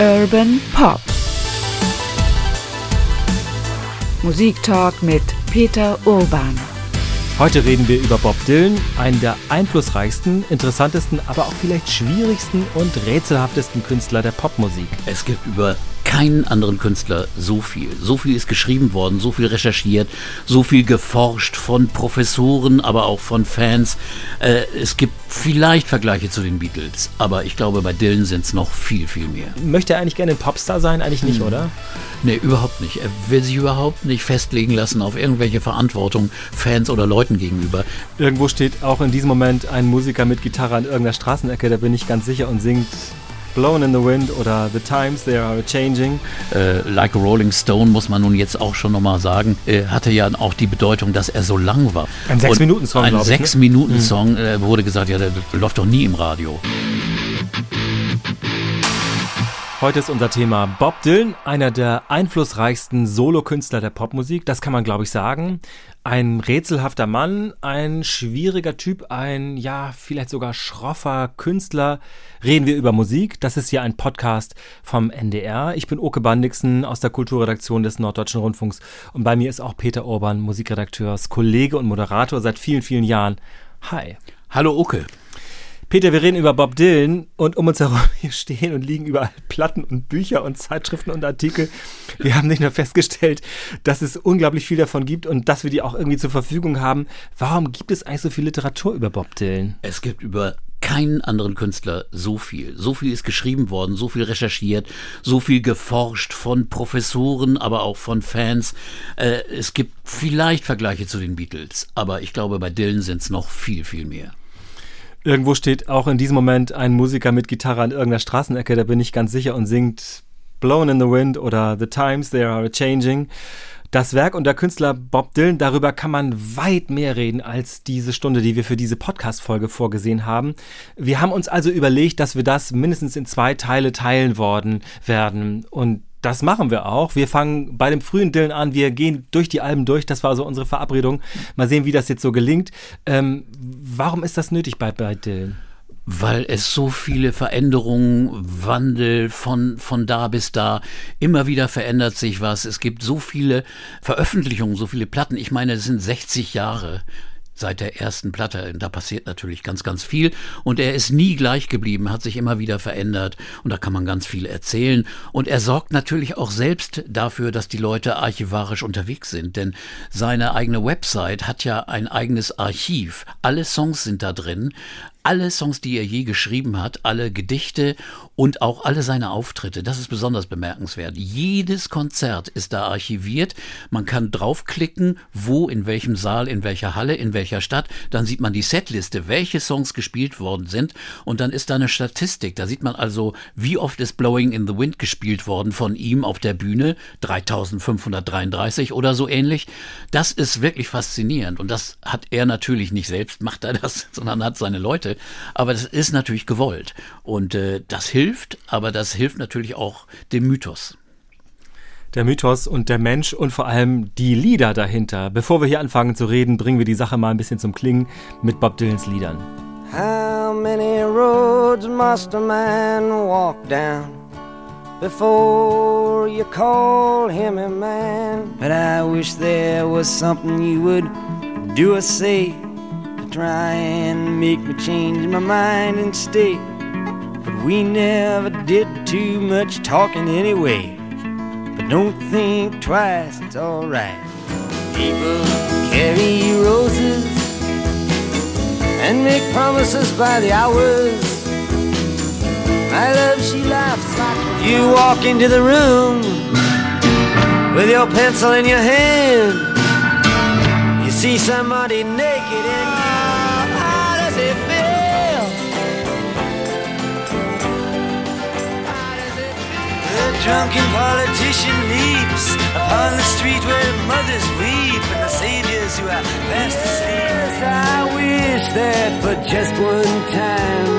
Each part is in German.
Urban Pop. Musiktalk mit Peter Urban. Heute reden wir über Bob Dylan, einen der einflussreichsten, interessantesten, aber auch vielleicht schwierigsten und rätselhaftesten Künstler der Popmusik. Es gibt über keinen anderen Künstler so viel. So viel ist geschrieben worden, so viel recherchiert, so viel geforscht von Professoren, aber auch von Fans. Äh, es gibt vielleicht Vergleiche zu den Beatles, aber ich glaube, bei Dylan sind es noch viel, viel mehr. Möchte er eigentlich gerne ein Popstar sein? Eigentlich nicht, hm. oder? Nee, überhaupt nicht. Er will sich überhaupt nicht festlegen lassen auf irgendwelche Verantwortung Fans oder Leuten gegenüber. Irgendwo steht auch in diesem Moment ein Musiker mit Gitarre an irgendeiner Straßenecke, da bin ich ganz sicher und singt Blown in the Wind oder The Times They Are Changing. Äh, like a Rolling Stone muss man nun jetzt auch schon nochmal sagen, äh, hatte ja auch die Bedeutung, dass er so lang war. Ein Sechs-Minuten-Song, Ein ne? Sechs-Minuten-Song ne? äh, wurde gesagt, ja, der läuft doch nie im Radio. Heute ist unser Thema Bob Dylan, einer der einflussreichsten Solokünstler der Popmusik. Das kann man, glaube ich, sagen. Ein rätselhafter Mann, ein schwieriger Typ, ein, ja, vielleicht sogar schroffer Künstler. Reden wir über Musik. Das ist hier ein Podcast vom NDR. Ich bin Oke Bandixen aus der Kulturredaktion des Norddeutschen Rundfunks. Und bei mir ist auch Peter Urban, Musikredakteurs, Kollege und Moderator seit vielen, vielen Jahren. Hi. Hallo Oke. Peter, wir reden über Bob Dylan und um uns herum hier stehen und liegen überall Platten und Bücher und Zeitschriften und Artikel. Wir haben nicht nur festgestellt, dass es unglaublich viel davon gibt und dass wir die auch irgendwie zur Verfügung haben. Warum gibt es eigentlich so viel Literatur über Bob Dylan? Es gibt über keinen anderen Künstler so viel. So viel ist geschrieben worden, so viel recherchiert, so viel geforscht von Professoren, aber auch von Fans. Äh, es gibt vielleicht Vergleiche zu den Beatles, aber ich glaube, bei Dylan sind es noch viel, viel mehr. Irgendwo steht auch in diesem Moment ein Musiker mit Gitarre an irgendeiner Straßenecke, da bin ich ganz sicher und singt Blown in the Wind oder The Times They Are Changing. Das Werk und der Künstler Bob Dylan, darüber kann man weit mehr reden als diese Stunde, die wir für diese Podcast-Folge vorgesehen haben. Wir haben uns also überlegt, dass wir das mindestens in zwei Teile teilen worden werden. Und das machen wir auch. Wir fangen bei dem frühen Dylan an. Wir gehen durch die Alben durch. Das war so unsere Verabredung. Mal sehen, wie das jetzt so gelingt. Ähm, warum ist das nötig bei, bei Dylan? weil es so viele Veränderungen, Wandel von, von da bis da, immer wieder verändert sich was. Es gibt so viele Veröffentlichungen, so viele Platten. Ich meine, es sind 60 Jahre seit der ersten Platte. Da passiert natürlich ganz, ganz viel. Und er ist nie gleich geblieben, hat sich immer wieder verändert. Und da kann man ganz viel erzählen. Und er sorgt natürlich auch selbst dafür, dass die Leute archivarisch unterwegs sind. Denn seine eigene Website hat ja ein eigenes Archiv. Alle Songs sind da drin alle Songs, die er je geschrieben hat, alle Gedichte und auch alle seine Auftritte. Das ist besonders bemerkenswert. Jedes Konzert ist da archiviert. Man kann draufklicken, wo, in welchem Saal, in welcher Halle, in welcher Stadt. Dann sieht man die Setliste, welche Songs gespielt worden sind. Und dann ist da eine Statistik. Da sieht man also, wie oft ist Blowing in the Wind gespielt worden von ihm auf der Bühne. 3533 oder so ähnlich. Das ist wirklich faszinierend. Und das hat er natürlich nicht selbst, macht er das, sondern hat seine Leute. Aber das ist natürlich gewollt. Und äh, das hilft aber das hilft natürlich auch dem Mythos. Der Mythos und der Mensch und vor allem die Lieder dahinter. Bevor wir hier anfangen zu reden, bringen wir die Sache mal ein bisschen zum Klingen mit Bob Dylans Liedern. How many roads must a man walk down before you call him a man? But I wish there was something you would do or say try and make me change my mind and stay. But we never did too much talking anyway. But don't think twice, it's alright. People carry roses and make promises by the hours. My love, she laughs like you walk into the room with your pencil in your hand. You see somebody naked drunken politician leaps upon the street where mothers weep and the saviors who are fast asleep. I wish that for just one time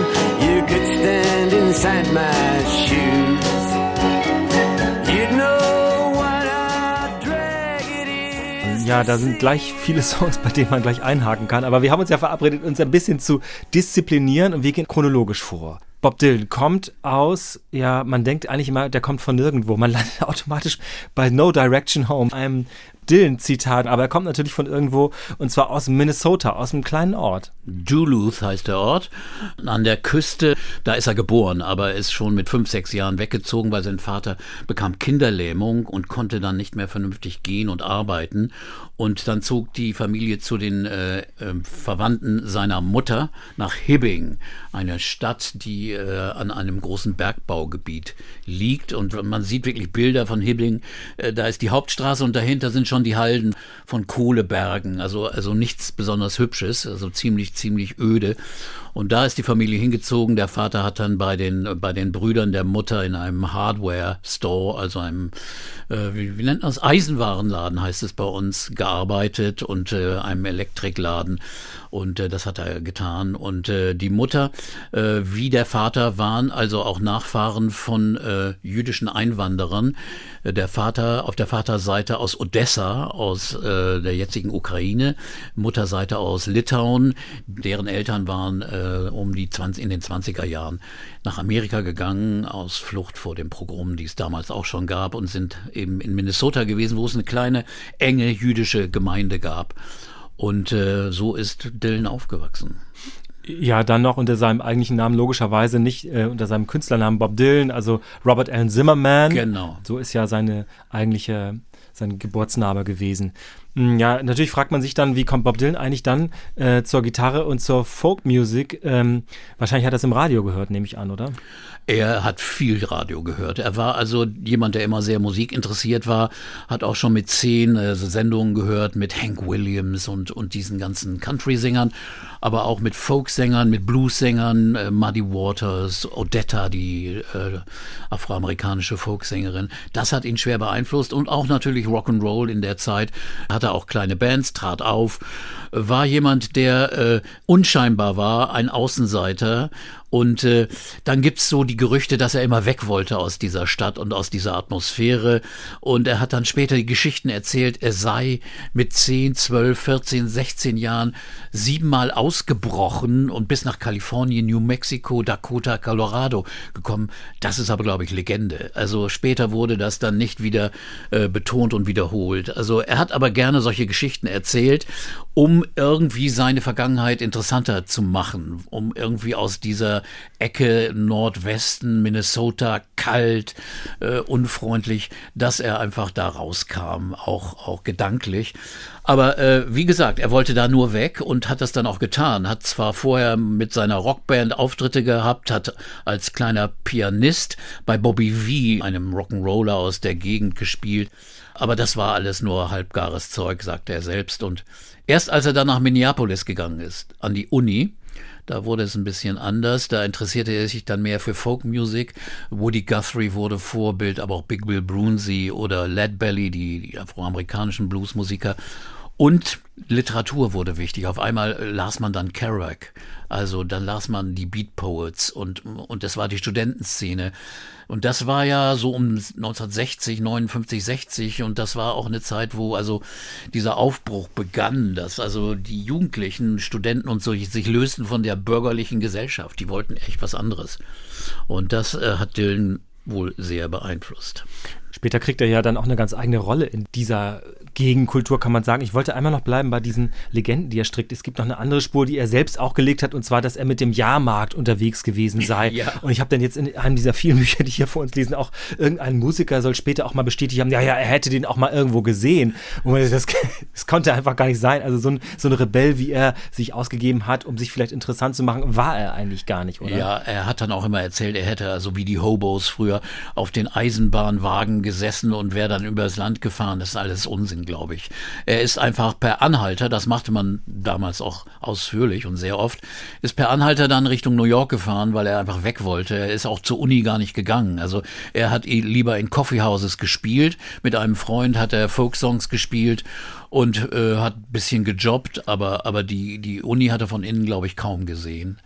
you could stand inside my shoes. You'd know what a drag it is. Ja, da sind gleich viele Songs, bei denen man gleich einhaken kann. Aber wir haben uns ja verabredet, uns ein bisschen zu disziplinieren und wir gehen chronologisch vor. Bob Dylan kommt aus, ja, man denkt eigentlich immer, der kommt von nirgendwo. Man landet automatisch bei No Direction Home, einem Dylan-Zitat, aber er kommt natürlich von irgendwo und zwar aus Minnesota, aus einem kleinen Ort. Duluth heißt der Ort. An der Küste, da ist er geboren, aber ist schon mit fünf, sechs Jahren weggezogen, weil sein Vater bekam Kinderlähmung und konnte dann nicht mehr vernünftig gehen und arbeiten. Und dann zog die Familie zu den äh, äh, Verwandten seiner Mutter nach Hibbing, eine Stadt, die äh, an einem großen Bergbaugebiet liegt. Und man sieht wirklich Bilder von Hibbing. Äh, da ist die Hauptstraße und dahinter sind schon die Halden von Kohlebergen. Also, also nichts besonders Hübsches, also ziemlich, ziemlich öde. Und da ist die Familie hingezogen. Der Vater hat dann bei den, bei den Brüdern der Mutter in einem Hardware-Store, also einem, äh, wie, wie nennt man das, Eisenwarenladen heißt es bei uns, gearbeitet und äh, einem Elektrikladen. Und äh, das hat er getan. Und äh, die Mutter, äh, wie der Vater, waren also auch Nachfahren von äh, jüdischen Einwanderern. Äh, der Vater auf der Vaterseite aus Odessa, aus äh, der jetzigen Ukraine, Mutterseite aus Litauen. Deren Eltern waren äh, um die 20, in den 20er Jahren nach Amerika gegangen, aus Flucht vor dem Pogrom, die es damals auch schon gab, und sind eben in Minnesota gewesen, wo es eine kleine, enge jüdische Gemeinde gab. Und äh, so ist Dylan aufgewachsen. Ja, dann noch unter seinem eigentlichen Namen, logischerweise nicht äh, unter seinem Künstlernamen Bob Dylan, also Robert Allen Zimmerman. Genau. So ist ja seine eigentliche, sein Geburtsname gewesen. Hm, ja, natürlich fragt man sich dann, wie kommt Bob Dylan eigentlich dann äh, zur Gitarre und zur Folkmusik? Ähm, wahrscheinlich hat er es im Radio gehört, nehme ich an, oder? Er hat viel Radio gehört. Er war also jemand, der immer sehr musikinteressiert war, hat auch schon mit zehn äh, Sendungen gehört mit Hank Williams und, und diesen ganzen Country-Sängern, aber auch mit Folk-Sängern, mit Blues-Sängern, äh, Muddy Waters, Odetta, die äh, afroamerikanische Folksängerin. Das hat ihn schwer beeinflusst und auch natürlich Rock'n'Roll in der Zeit. Hatte auch kleine Bands, trat auf, war jemand, der äh, unscheinbar war, ein Außenseiter und äh, dann gibt's so die Gerüchte, dass er immer weg wollte aus dieser Stadt und aus dieser Atmosphäre. Und er hat dann später die Geschichten erzählt, er sei mit 10, 12, 14, 16 Jahren siebenmal ausgebrochen und bis nach Kalifornien, New Mexico, Dakota, Colorado gekommen. Das ist aber, glaube ich, Legende. Also später wurde das dann nicht wieder äh, betont und wiederholt. Also er hat aber gerne solche Geschichten erzählt, um irgendwie seine Vergangenheit interessanter zu machen, um irgendwie aus dieser Ecke Nordwesten, Minnesota, kalt, äh, unfreundlich, dass er einfach da rauskam, auch, auch gedanklich. Aber äh, wie gesagt, er wollte da nur weg und hat das dann auch getan. Hat zwar vorher mit seiner Rockband Auftritte gehabt, hat als kleiner Pianist bei Bobby V, einem Rock'n'Roller aus der Gegend, gespielt. Aber das war alles nur halbgares Zeug, sagte er selbst. Und erst als er dann nach Minneapolis gegangen ist, an die Uni, da wurde es ein bisschen anders. Da interessierte er sich dann mehr für Folkmusik. Woody Guthrie wurde Vorbild, aber auch Big Bill Brunsey oder Led Belly, die, die afroamerikanischen Bluesmusiker. Und Literatur wurde wichtig. Auf einmal las man dann Kerouac. Also dann las man die Beat Poets und, und das war die Studentenszene. Und das war ja so um 1960, 59, 60 und das war auch eine Zeit, wo also dieser Aufbruch begann, dass also die Jugendlichen, Studenten und so sich lösten von der bürgerlichen Gesellschaft. Die wollten echt was anderes. Und das äh, hat Dylan wohl sehr beeinflusst. Später kriegt er ja dann auch eine ganz eigene Rolle in dieser Gegenkultur, kann man sagen. Ich wollte einmal noch bleiben bei diesen Legenden, die er strickt. Es gibt noch eine andere Spur, die er selbst auch gelegt hat, und zwar, dass er mit dem Jahrmarkt unterwegs gewesen sei. Ja. Und ich habe dann jetzt in einem dieser vielen Bücher, die hier vor uns lesen, auch irgendein Musiker soll später auch mal bestätigt haben, ja, ja, er hätte den auch mal irgendwo gesehen. Und das, das konnte einfach gar nicht sein. Also so ein, so ein Rebell, wie er sich ausgegeben hat, um sich vielleicht interessant zu machen, war er eigentlich gar nicht, oder? Ja, er hat dann auch immer erzählt, er hätte also wie die Hobos früher auf den Eisenbahnwagen gesessen und wäre dann übers Land gefahren. Das ist alles Unsinn, glaube ich. Er ist einfach per Anhalter, das machte man damals auch ausführlich und sehr oft, ist per Anhalter dann Richtung New York gefahren, weil er einfach weg wollte. Er ist auch zur Uni gar nicht gegangen. Also er hat lieber in Coffeehouses gespielt. Mit einem Freund hat er Folksongs gespielt und äh, hat bisschen gejobbt, aber, aber die, die Uni hat er von innen, glaube ich, kaum gesehen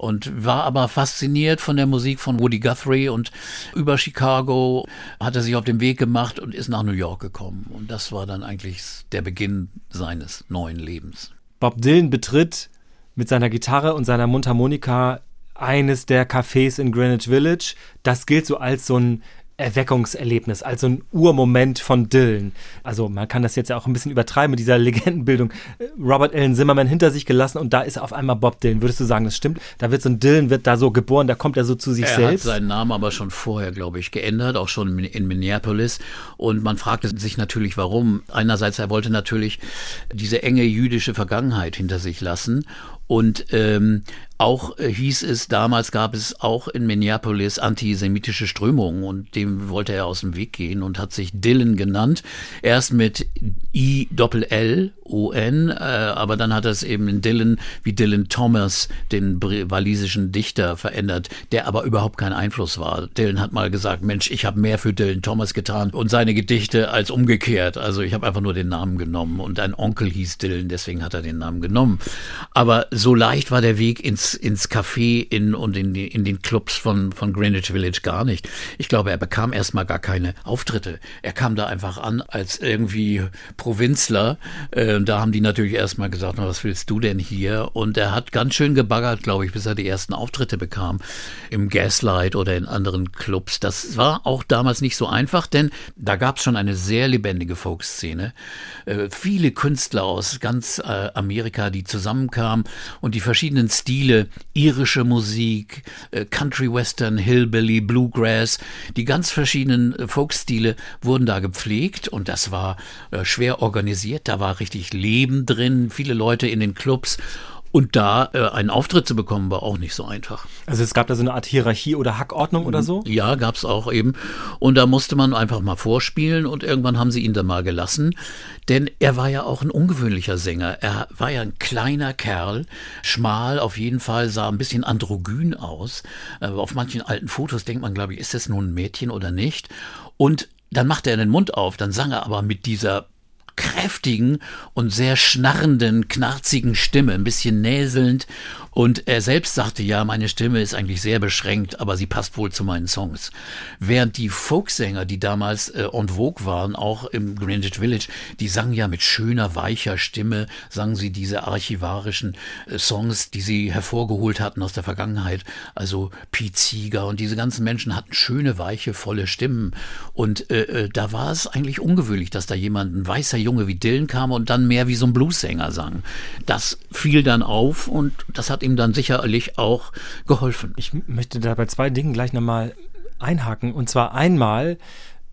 und war aber fasziniert von der Musik von Woody Guthrie und über Chicago hat er sich auf den Weg gemacht und ist nach New York gekommen. Und das war dann eigentlich der Beginn seines neuen Lebens. Bob Dylan betritt mit seiner Gitarre und seiner Mundharmonika eines der Cafés in Greenwich Village. Das gilt so als so ein Erweckungserlebnis, also ein Urmoment von Dylan. Also man kann das jetzt ja auch ein bisschen übertreiben mit dieser Legendenbildung. Robert Allen Zimmerman hinter sich gelassen und da ist auf einmal Bob Dylan. Würdest du sagen, das stimmt? Da wird so ein Dylan, wird da so geboren, da kommt er so zu sich er selbst. Er hat seinen Namen aber schon vorher, glaube ich, geändert, auch schon in Minneapolis. Und man fragte sich natürlich, warum. Einerseits, er wollte natürlich diese enge jüdische Vergangenheit hinter sich lassen und ähm, auch äh, hieß es, damals gab es auch in Minneapolis antisemitische Strömungen und dem wollte er aus dem Weg gehen und hat sich Dylan genannt. Erst mit I-Doppel-L, O-N, äh, aber dann hat er es eben in Dylan wie Dylan Thomas, den walisischen Dichter, verändert, der aber überhaupt kein Einfluss war. Dylan hat mal gesagt, Mensch, ich habe mehr für Dylan Thomas getan und seine Gedichte als umgekehrt. Also ich habe einfach nur den Namen genommen und ein Onkel hieß Dylan, deswegen hat er den Namen genommen. Aber so leicht war der Weg ins, ins Café in, und in, die, in den Clubs von, von Greenwich Village gar nicht. Ich glaube, er bekam erstmal gar keine Auftritte. Er kam da einfach an als irgendwie Provinzler. Äh, da haben die natürlich erstmal gesagt, was willst du denn hier? Und er hat ganz schön gebaggert, glaube ich, bis er die ersten Auftritte bekam. Im Gaslight oder in anderen Clubs. Das war auch damals nicht so einfach, denn da gab es schon eine sehr lebendige Folkszene. Äh, viele Künstler aus ganz äh, Amerika, die zusammenkamen und die verschiedenen Stile, irische Musik, äh, Country Western, Hillbilly, Bluegrass, die ganz verschiedenen äh, Folkstile wurden da gepflegt. Und das war äh, schwer organisiert, da war richtig Leben drin, viele Leute in den Clubs und da äh, einen Auftritt zu bekommen, war auch nicht so einfach. Also es gab da so eine Art Hierarchie oder Hackordnung oder so? Ja, gab es auch eben. Und da musste man einfach mal vorspielen und irgendwann haben sie ihn dann mal gelassen. Denn er war ja auch ein ungewöhnlicher Sänger. Er war ja ein kleiner Kerl, schmal auf jeden Fall, sah ein bisschen androgyn aus. Äh, auf manchen alten Fotos denkt man, glaube ich, ist das nun ein Mädchen oder nicht? Und dann machte er den Mund auf, dann sang er aber mit dieser kräftigen und sehr schnarrenden, knarzigen Stimme, ein bisschen näselnd und er selbst sagte, ja, meine Stimme ist eigentlich sehr beschränkt, aber sie passt wohl zu meinen Songs. Während die Folksänger, die damals äh, en vogue waren, auch im Greenwich Village, die sangen ja mit schöner, weicher Stimme, sangen sie diese archivarischen äh, Songs, die sie hervorgeholt hatten aus der Vergangenheit. Also Pete Seeger und diese ganzen Menschen hatten schöne, weiche, volle Stimmen. Und äh, äh, da war es eigentlich ungewöhnlich, dass da jemand, ein weißer Junge wie Dylan kam und dann mehr wie so ein Bluessänger sang. Das fiel dann auf und das hat hat ihm dann sicherlich auch geholfen. Ich möchte da bei zwei Dingen gleich nochmal einhaken. Und zwar einmal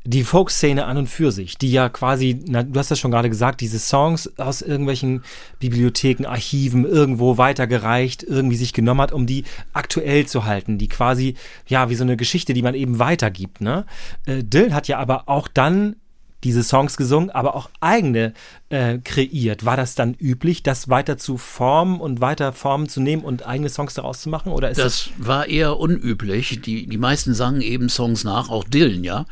die Folkszene an und für sich, die ja quasi, na, du hast das schon gerade gesagt, diese Songs aus irgendwelchen Bibliotheken, Archiven irgendwo weitergereicht, irgendwie sich genommen hat, um die aktuell zu halten, die quasi, ja, wie so eine Geschichte, die man eben weitergibt, ne? Äh, Dylan hat ja aber auch dann diese Songs gesungen, aber auch eigene äh, kreiert. War das dann üblich, das weiter zu formen und weiter Formen zu nehmen und eigene Songs daraus zu machen? Oder ist das, das war eher unüblich. Die, die meisten sangen eben Songs nach, auch Dylan, ja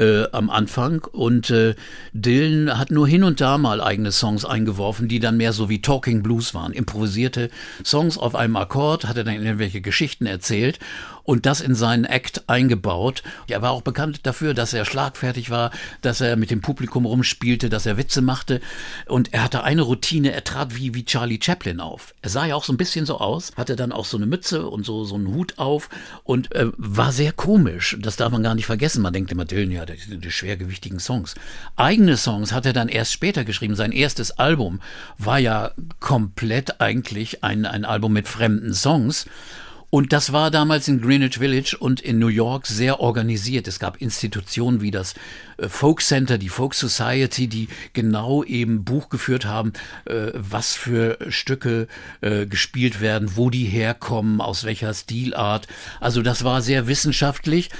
äh, am Anfang. Und äh, Dylan hat nur hin und da mal eigene Songs eingeworfen, die dann mehr so wie Talking Blues waren. Improvisierte Songs auf einem Akkord, hat er dann irgendwelche Geschichten erzählt und das in seinen Act eingebaut. Er war auch bekannt dafür, dass er schlagfertig war, dass er mit dem Publikum rumspielte, dass er Witze machte. Und er hatte eine Routine, er trat wie, wie Charlie Chaplin auf. Er sah ja auch so ein bisschen so aus, hatte dann auch so eine Mütze und so, so einen Hut auf und äh, war sehr komisch. Das darf man gar nicht vergessen. Man denkt immer, Dylan, ja, die, die schwergewichtigen Songs. Eigene Songs hat er dann erst später geschrieben. Sein erstes Album war ja komplett eigentlich ein, ein Album mit fremden Songs. Und das war damals in Greenwich Village und in New York sehr organisiert. Es gab Institutionen wie das äh, Folk Center, die Folk Society, die genau eben Buch geführt haben, äh, was für Stücke äh, gespielt werden, wo die herkommen, aus welcher Stilart. Also das war sehr wissenschaftlich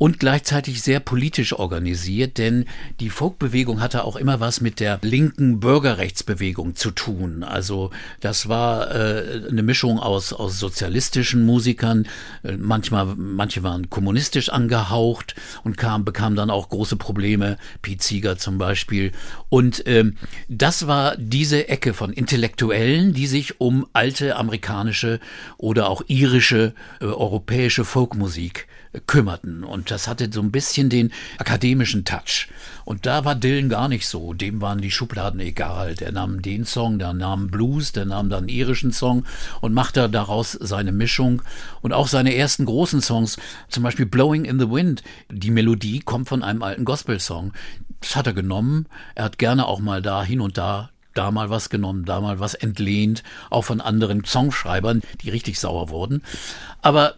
und gleichzeitig sehr politisch organisiert, denn die Folkbewegung hatte auch immer was mit der linken Bürgerrechtsbewegung zu tun. Also das war äh, eine Mischung aus, aus sozialistischen Musikern, äh, manchmal, manche waren kommunistisch angehaucht und kam, bekamen dann auch große Probleme, Pete Seeger zum Beispiel. Und ähm, das war diese Ecke von Intellektuellen, die sich um alte amerikanische oder auch irische, äh, europäische Folkmusik kümmerten. Und Das hatte so ein bisschen den akademischen Touch. Und da war Dylan gar nicht so. Dem waren die Schubladen egal. Der nahm den Song, der nahm Blues, der nahm dann irischen Song und machte daraus seine Mischung. Und auch seine ersten großen Songs, zum Beispiel Blowing in the Wind, die Melodie kommt von einem alten Gospel-Song. Das hat er genommen. Er hat gerne auch mal da hin und da da mal was genommen, da mal was entlehnt, auch von anderen Songschreibern, die richtig sauer wurden. Aber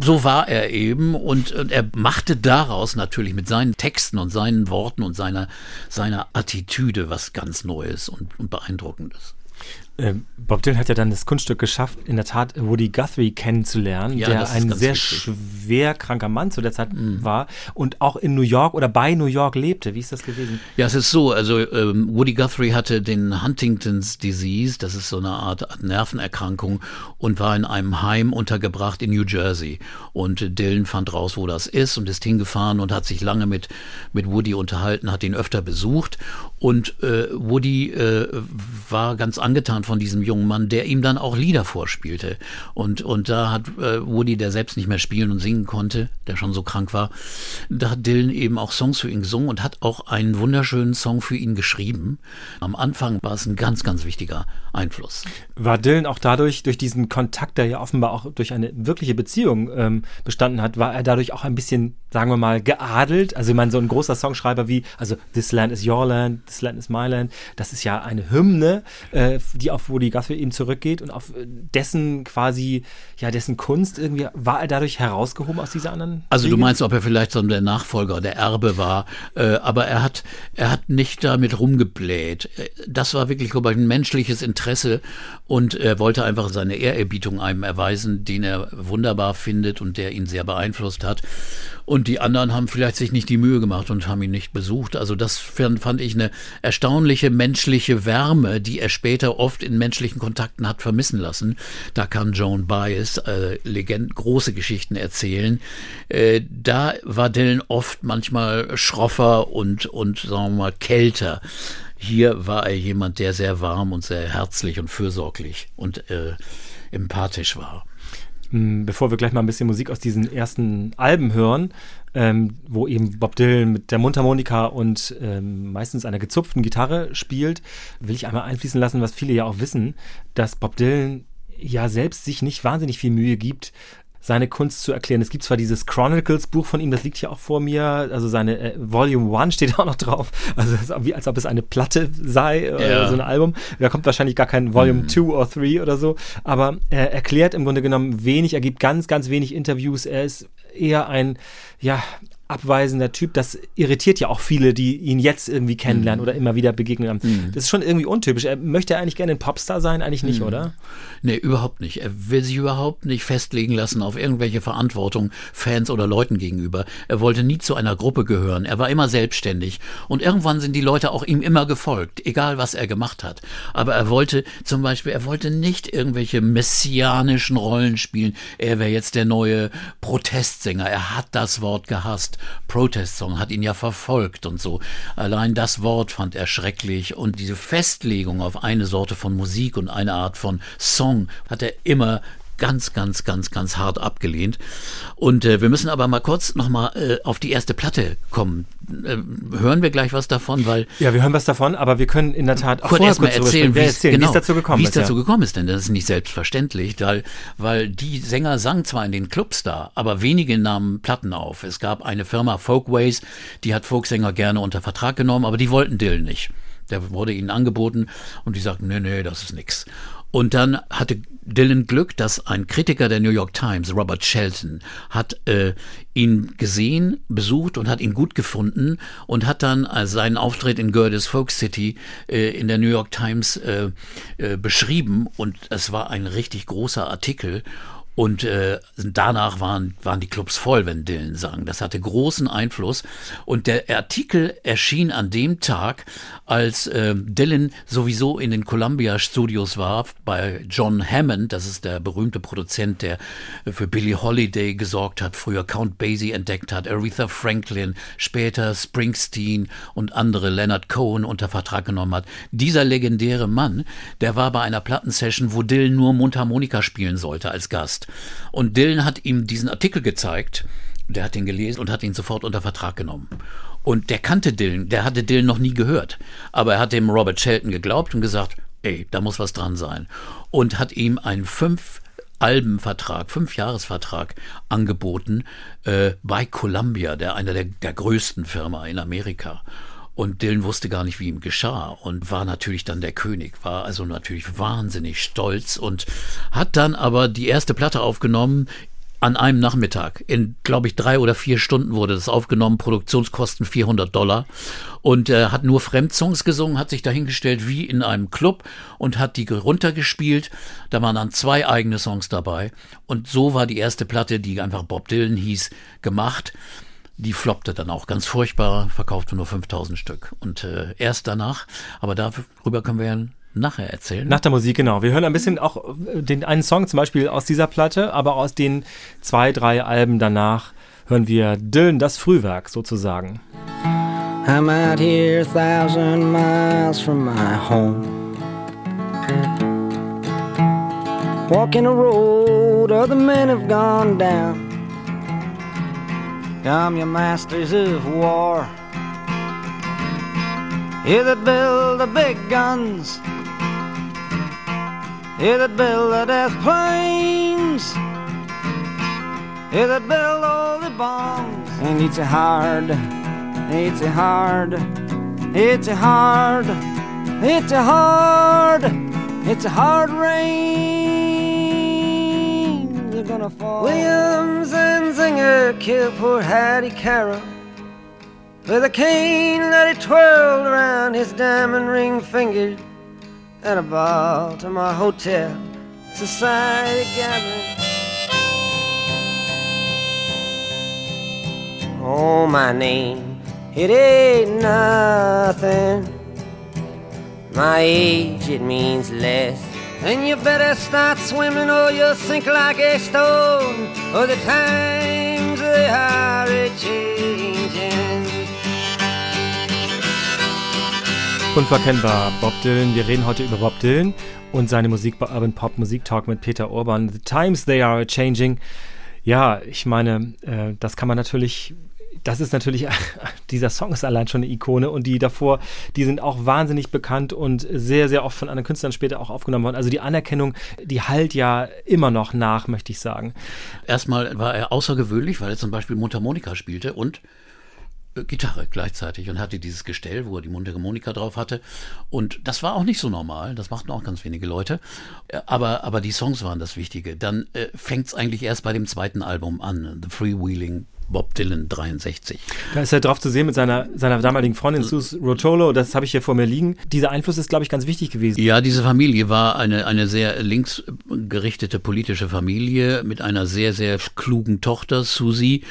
so war er eben und, und, er machte daraus natürlich mit seinen Texten und seinen Worten und seiner, seiner Attitüde was ganz Neues und, und Beeindruckendes. Ähm, Bob Dylan hat ja dann das Kunststück geschafft, in der Tat Woody Guthrie kennenzulernen, ja, der ein sehr wichtig. schwer kranker Mann zu der Zeit mhm. war und auch in New York oder bei New York lebte. Wie ist das gewesen? Ja, es ist so, also ähm, Woody Guthrie hatte den Huntington's Disease, das ist so eine Art Nervenerkrankung und war in einem Heim untergebracht in New Jersey. Und Dylan fand raus, wo das ist und ist hingefahren und hat sich lange mit, mit Woody unterhalten, hat ihn öfter besucht und äh, Woody äh, war ganz angetan von diesem jungen Mann, der ihm dann auch Lieder vorspielte. Und, und da hat äh, Woody, der selbst nicht mehr spielen und singen konnte, der schon so krank war, da hat Dylan eben auch Songs für ihn gesungen und hat auch einen wunderschönen Song für ihn geschrieben. Am Anfang war es ein ganz, ganz wichtiger Einfluss. War Dylan auch dadurch, durch diesen Kontakt, der ja offenbar auch durch eine wirkliche Beziehung ähm, bestanden hat, war er dadurch auch ein bisschen, sagen wir mal, geadelt? Also ich meine, so ein großer Songschreiber wie, also This Land is Your Land, This Land is My Land, das ist ja eine Hymne, äh, die auf Woody Guthrie eben zurückgeht und auf äh, dessen quasi, ja, dessen Kunst irgendwie, war er dadurch herausgehoben aus dieser anderen? Also Wege? du meinst, ob er vielleicht so der Nachfolger, der Erbe war, äh, aber er hat, er hat nicht damit rumgebläht. Das war wirklich, glaube ich, ein menschliches Interesse und er wollte einfach seine Ehrerbietung einem erweisen, den er wunderbar findet und der ihn sehr beeinflusst hat. Und die anderen haben vielleicht sich nicht die Mühe gemacht und haben ihn nicht besucht. Also das fand ich eine erstaunliche menschliche Wärme, die er später oft in menschlichen Kontakten hat vermissen lassen. Da kann Joan Baez äh, Legend, große Geschichten erzählen. Äh, da war Dylan oft manchmal schroffer und, und sagen wir mal kälter. Hier war er jemand, der sehr warm und sehr herzlich und fürsorglich und äh, empathisch war. Hm, bevor wir gleich mal ein bisschen Musik aus diesen ersten Alben hören, ähm, wo eben Bob Dylan mit der Mundharmonika und ähm, meistens einer gezupften Gitarre spielt, will ich einmal einfließen lassen, was viele ja auch wissen, dass Bob Dylan ja selbst sich nicht wahnsinnig viel Mühe gibt, seine Kunst zu erklären. Es gibt zwar dieses Chronicles-Buch von ihm, das liegt hier auch vor mir, also seine äh, Volume 1 steht auch noch drauf, also wie als ob es eine Platte sei, äh, ja. so ein Album. Da kommt wahrscheinlich gar kein Volume 2 mhm. oder 3 oder so, aber er erklärt im Grunde genommen wenig, er gibt ganz, ganz wenig Interviews, er ist eher ein, ja, abweisender Typ. Das irritiert ja auch viele, die ihn jetzt irgendwie kennenlernen mhm. oder immer wieder begegnen haben. Mhm. Das ist schon irgendwie untypisch. Er möchte eigentlich gerne ein Popstar sein, eigentlich nicht, mhm. oder? Nee, überhaupt nicht. Er will sich überhaupt nicht festlegen lassen auf irgendwelche Verantwortung Fans oder Leuten gegenüber. Er wollte nie zu einer Gruppe gehören. Er war immer selbstständig. Und irgendwann sind die Leute auch ihm immer gefolgt, egal was er gemacht hat. Aber er wollte zum Beispiel, er wollte nicht irgendwelche messianischen Rollen spielen. Er wäre jetzt der neue Protestsänger. Er hat das Wort gehasst. Protest Song hat ihn ja verfolgt und so. Allein das Wort fand er schrecklich und diese Festlegung auf eine Sorte von Musik und eine Art von Song hat er immer ganz, ganz, ganz, ganz hart abgelehnt. Und äh, wir müssen aber mal kurz nochmal äh, auf die erste Platte kommen. Äh, hören wir gleich was davon, weil. Ja, wir hören was davon, aber wir können in der Tat auch kurz erstmal erzählen, wie es, genau, es dazu gekommen wie es ist. dazu gekommen ist, denn das ist nicht selbstverständlich, weil, weil die Sänger sang zwar in den Clubs da, aber wenige nahmen Platten auf. Es gab eine Firma Folkways, die hat Folksänger gerne unter Vertrag genommen, aber die wollten Dylan nicht. Der wurde ihnen angeboten und die sagten, nee, nee, das ist nix. Und dann hatte Dylan Glück, dass ein Kritiker der New York Times, Robert Shelton, hat äh, ihn gesehen, besucht und hat ihn gut gefunden und hat dann äh, seinen Auftritt in Gerdes Folk City äh, in der New York Times äh, äh, beschrieben. Und es war ein richtig großer Artikel und äh, danach waren, waren die Clubs voll, wenn Dylan sang. Das hatte großen Einfluss. Und der Artikel erschien an dem Tag, als äh, Dylan sowieso in den Columbia Studios war, bei John Hammond, das ist der berühmte Produzent, der für Billie Holiday gesorgt hat, früher Count Basie entdeckt hat, Aretha Franklin, später Springsteen und andere Leonard Cohen unter Vertrag genommen hat. Dieser legendäre Mann, der war bei einer Plattensession, wo Dylan nur Mundharmonika spielen sollte als Gast. Und Dylan hat ihm diesen Artikel gezeigt der hat ihn gelesen und hat ihn sofort unter Vertrag genommen. Und der kannte Dylan, der hatte Dylan noch nie gehört. Aber er hat dem Robert Shelton geglaubt und gesagt, ey, da muss was dran sein. Und hat ihm einen fünf Albenvertrag, Fünfjahresvertrag angeboten äh, bei Columbia, der einer der, der größten Firma in Amerika. Und Dylan wusste gar nicht, wie ihm geschah und war natürlich dann der König, war also natürlich wahnsinnig stolz und hat dann aber die erste Platte aufgenommen an einem Nachmittag. In, glaube ich, drei oder vier Stunden wurde das aufgenommen, Produktionskosten 400 Dollar. Und äh, hat nur Fremdsongs gesungen, hat sich dahingestellt wie in einem Club und hat die runtergespielt. Da waren dann zwei eigene Songs dabei. Und so war die erste Platte, die einfach Bob Dylan hieß, gemacht. Die floppte dann auch ganz furchtbar, verkaufte nur 5000 Stück. Und äh, erst danach, aber darüber können wir ja nachher erzählen. Nach der Musik, genau. Wir hören ein bisschen auch äh, den einen Song zum Beispiel aus dieser Platte, aber aus den zwei, drei Alben danach hören wir Dylan das Frühwerk sozusagen. I'm out here a thousand miles from my home. Walking a road other men have gone down. I'm your masters of war. You that build the big guns Here that build the death planes. Here that build all the bombs. And it's a hard, it's a hard, it's a hard, it's a hard, it's a hard rain. Gonna fall. Williams and Zinger killed poor Hattie Carroll. With a cane that he twirled around his diamond ring finger at a Baltimore hotel society gathering. Oh, my name, it ain't nothing. My age, it means less. And you better start swimming or you'll sink like a stone. Or the times they are changing. Unverkennbar, Bob Dylan. Wir reden heute über Bob Dylan und seine Musik bei Urban Pop Musik Talk mit Peter Urban. The times they are changing. Ja, ich meine, äh, das kann man natürlich das ist natürlich, dieser Song ist allein schon eine Ikone und die davor, die sind auch wahnsinnig bekannt und sehr, sehr oft von anderen Künstlern später auch aufgenommen worden. Also die Anerkennung, die halt ja immer noch nach, möchte ich sagen. Erstmal war er außergewöhnlich, weil er zum Beispiel Mundharmonika spielte und Gitarre gleichzeitig und hatte dieses Gestell, wo er die Mundharmonika drauf hatte. Und das war auch nicht so normal, das machten auch ganz wenige Leute. Aber, aber die Songs waren das Wichtige. Dann äh, fängt es eigentlich erst bei dem zweiten Album an, The Freewheeling Bob Dylan 63. Da ist er drauf zu sehen mit seiner, seiner damaligen Freundin Sus Rotolo, das habe ich hier vor mir liegen. Dieser Einfluss ist, glaube ich, ganz wichtig gewesen. Ja, diese Familie war eine, eine sehr linksgerichtete politische Familie mit einer sehr, sehr klugen Tochter, Susie,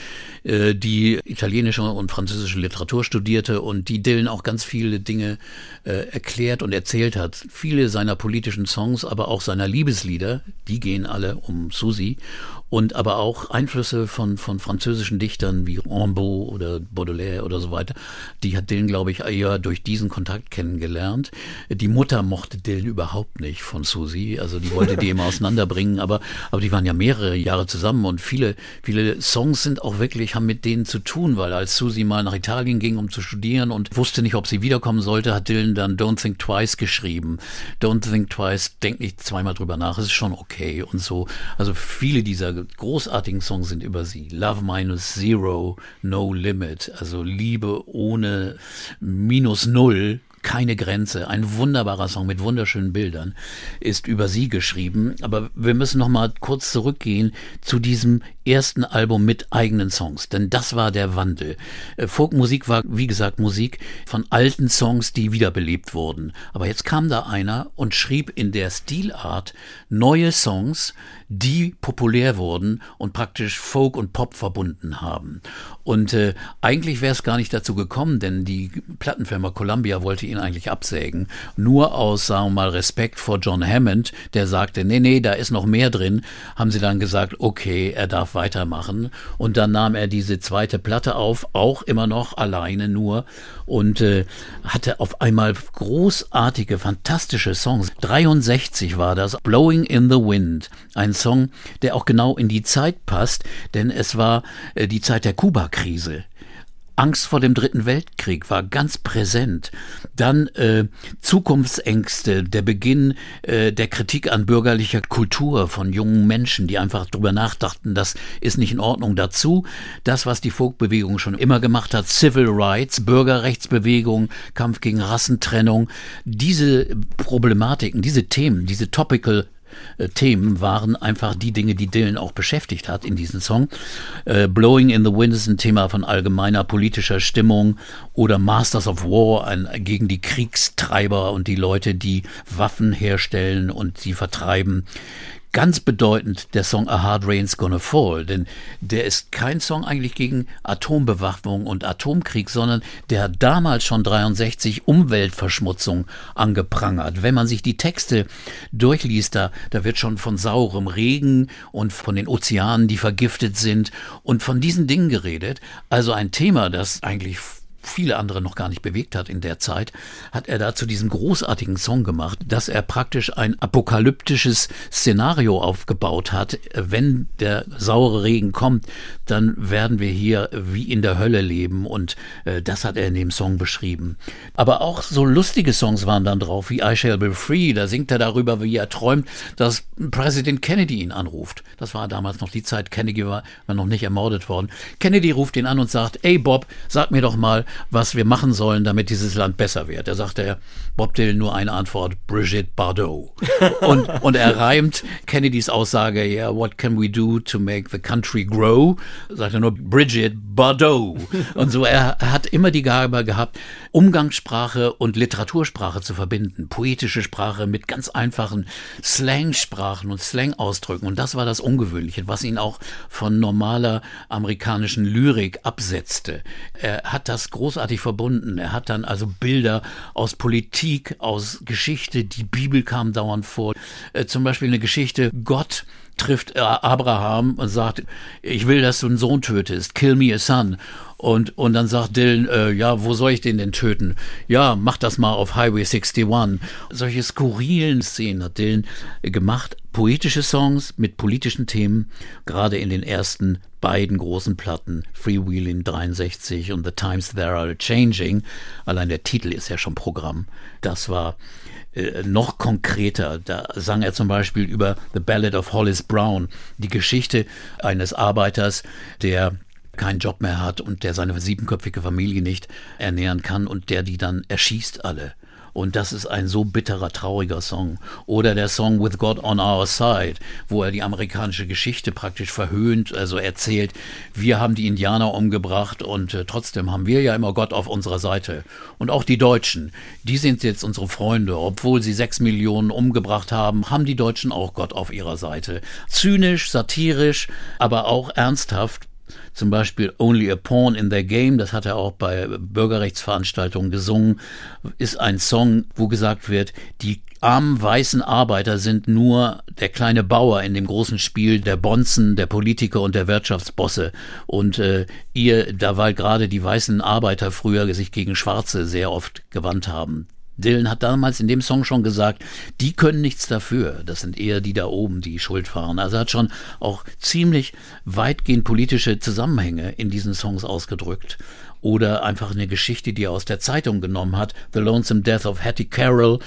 äh, die italienische und französische Literatur studierte und die Dylan auch ganz viele Dinge äh, erklärt und erzählt hat. Viele seiner politischen Songs, aber auch seiner Liebeslieder, die gehen alle um Susie und aber auch Einflüsse von, von französischen Dichtern wie Rimbaud oder Baudelaire oder so weiter. Die hat Dylan, glaube ich, eher durch diesen Kontakt kennengelernt. Die Mutter mochte Dylan überhaupt nicht von Susie, also die wollte die immer auseinanderbringen, aber, aber die waren ja mehrere Jahre zusammen und viele, viele Songs sind auch wirklich, haben mit denen zu tun, weil als Susie mal nach Italien ging, um zu studieren und wusste nicht, ob sie wiederkommen sollte, hat Dylan dann Don't Think Twice geschrieben. Don't Think Twice, denk nicht zweimal drüber nach, es ist schon okay und so. Also viele dieser großartigen Songs sind über sie. Love Minus Zero, No Limit, also Liebe ohne Minus Null keine Grenze, ein wunderbarer Song mit wunderschönen Bildern, ist über sie geschrieben. Aber wir müssen noch mal kurz zurückgehen zu diesem ersten Album mit eigenen Songs, denn das war der Wandel. Äh, Folkmusik war, wie gesagt, Musik von alten Songs, die wiederbelebt wurden. Aber jetzt kam da einer und schrieb in der Stilart neue Songs, die populär wurden und praktisch Folk und Pop verbunden haben. Und äh, eigentlich wäre es gar nicht dazu gekommen, denn die Plattenfirma Columbia wollte ihn eigentlich absägen. Nur aus, sagen wir mal, Respekt vor John Hammond, der sagte, nee, nee, da ist noch mehr drin, haben sie dann gesagt, okay, er darf weitermachen. Und dann nahm er diese zweite Platte auf, auch immer noch alleine nur und äh, hatte auf einmal großartige, fantastische Songs. 63 war das, Blowing in the Wind, ein Song, der auch genau in die Zeit passt, denn es war äh, die Zeit der Kuba-Krise. Angst vor dem Dritten Weltkrieg war ganz präsent. Dann äh, Zukunftsängste, der Beginn äh, der Kritik an bürgerlicher Kultur von jungen Menschen, die einfach drüber nachdachten, das ist nicht in Ordnung. Dazu das, was die Folkbewegung schon immer gemacht hat, Civil Rights, Bürgerrechtsbewegung, Kampf gegen Rassentrennung. Diese Problematiken, diese Themen, diese Topical Themen waren einfach die Dinge, die Dylan auch beschäftigt hat in diesem Song. Äh, Blowing in the Wind ist ein Thema von allgemeiner politischer Stimmung oder Masters of War ein, gegen die Kriegstreiber und die Leute, die Waffen herstellen und sie vertreiben ganz bedeutend der Song A Hard Rain's Gonna Fall, denn der ist kein Song eigentlich gegen Atombewaffnung und Atomkrieg, sondern der hat damals schon 63 Umweltverschmutzung angeprangert. Wenn man sich die Texte durchliest, da, da wird schon von saurem Regen und von den Ozeanen, die vergiftet sind und von diesen Dingen geredet. Also ein Thema, das eigentlich viele andere noch gar nicht bewegt hat in der Zeit, hat er dazu diesen großartigen Song gemacht, dass er praktisch ein apokalyptisches Szenario aufgebaut hat. Wenn der saure Regen kommt, dann werden wir hier wie in der Hölle leben und äh, das hat er in dem Song beschrieben. Aber auch so lustige Songs waren dann drauf, wie I Shall Be Free, da singt er darüber, wie er träumt, dass Präsident Kennedy ihn anruft. Das war damals noch die Zeit, Kennedy war, noch nicht ermordet worden. Kennedy ruft ihn an und sagt, ey Bob, sag mir doch mal, was wir machen sollen, damit dieses Land besser wird. Da sagt er, Bob Dylan nur eine Antwort, Brigitte Bardot. und, und er reimt Kennedys Aussage, yeah, what can we do to make the country grow? Sagt er nur Brigitte Bardot. Und so, er hat immer die Gabe gehabt, Umgangssprache und Literatursprache zu verbinden. Poetische Sprache mit ganz einfachen Slangsprachen und Slangausdrücken. Und das war das Ungewöhnliche, was ihn auch von normaler amerikanischen Lyrik absetzte. Er hat das großartig verbunden. Er hat dann also Bilder aus Politik, aus Geschichte, die Bibel kam dauernd vor. Äh, zum Beispiel eine Geschichte, Gott trifft Abraham und sagt, ich will, dass du einen Sohn tötest, kill me a son. Und, und dann sagt Dylan, äh, ja, wo soll ich den denn töten? Ja, mach das mal auf Highway 61. Solche skurrilen Szenen hat Dylan gemacht. Poetische Songs mit politischen Themen, gerade in den ersten beiden großen Platten, Freewheeling 63 und The Times There Are Changing. Allein der Titel ist ja schon Programm. Das war äh, noch konkreter. Da sang er zum Beispiel über The Ballad of Hollis Brown, die Geschichte eines Arbeiters, der keinen Job mehr hat und der seine siebenköpfige Familie nicht ernähren kann und der die dann erschießt alle. Und das ist ein so bitterer, trauriger Song. Oder der Song With God on Our Side, wo er die amerikanische Geschichte praktisch verhöhnt, also erzählt, wir haben die Indianer umgebracht und äh, trotzdem haben wir ja immer Gott auf unserer Seite. Und auch die Deutschen, die sind jetzt unsere Freunde. Obwohl sie sechs Millionen umgebracht haben, haben die Deutschen auch Gott auf ihrer Seite. Zynisch, satirisch, aber auch ernsthaft zum Beispiel Only a Pawn in Their Game, das hat er auch bei Bürgerrechtsveranstaltungen gesungen, ist ein Song, wo gesagt wird, die armen weißen Arbeiter sind nur der kleine Bauer in dem großen Spiel der Bonzen, der Politiker und der Wirtschaftsbosse. Und äh, ihr, da weil gerade die weißen Arbeiter früher sich gegen Schwarze sehr oft gewandt haben. Dylan hat damals in dem Song schon gesagt, die können nichts dafür. Das sind eher die da oben, die Schuld fahren. Also er hat schon auch ziemlich weitgehend politische Zusammenhänge in diesen Songs ausgedrückt oder einfach eine Geschichte, die er aus der Zeitung genommen hat, The Lonesome Death of Hattie Carroll.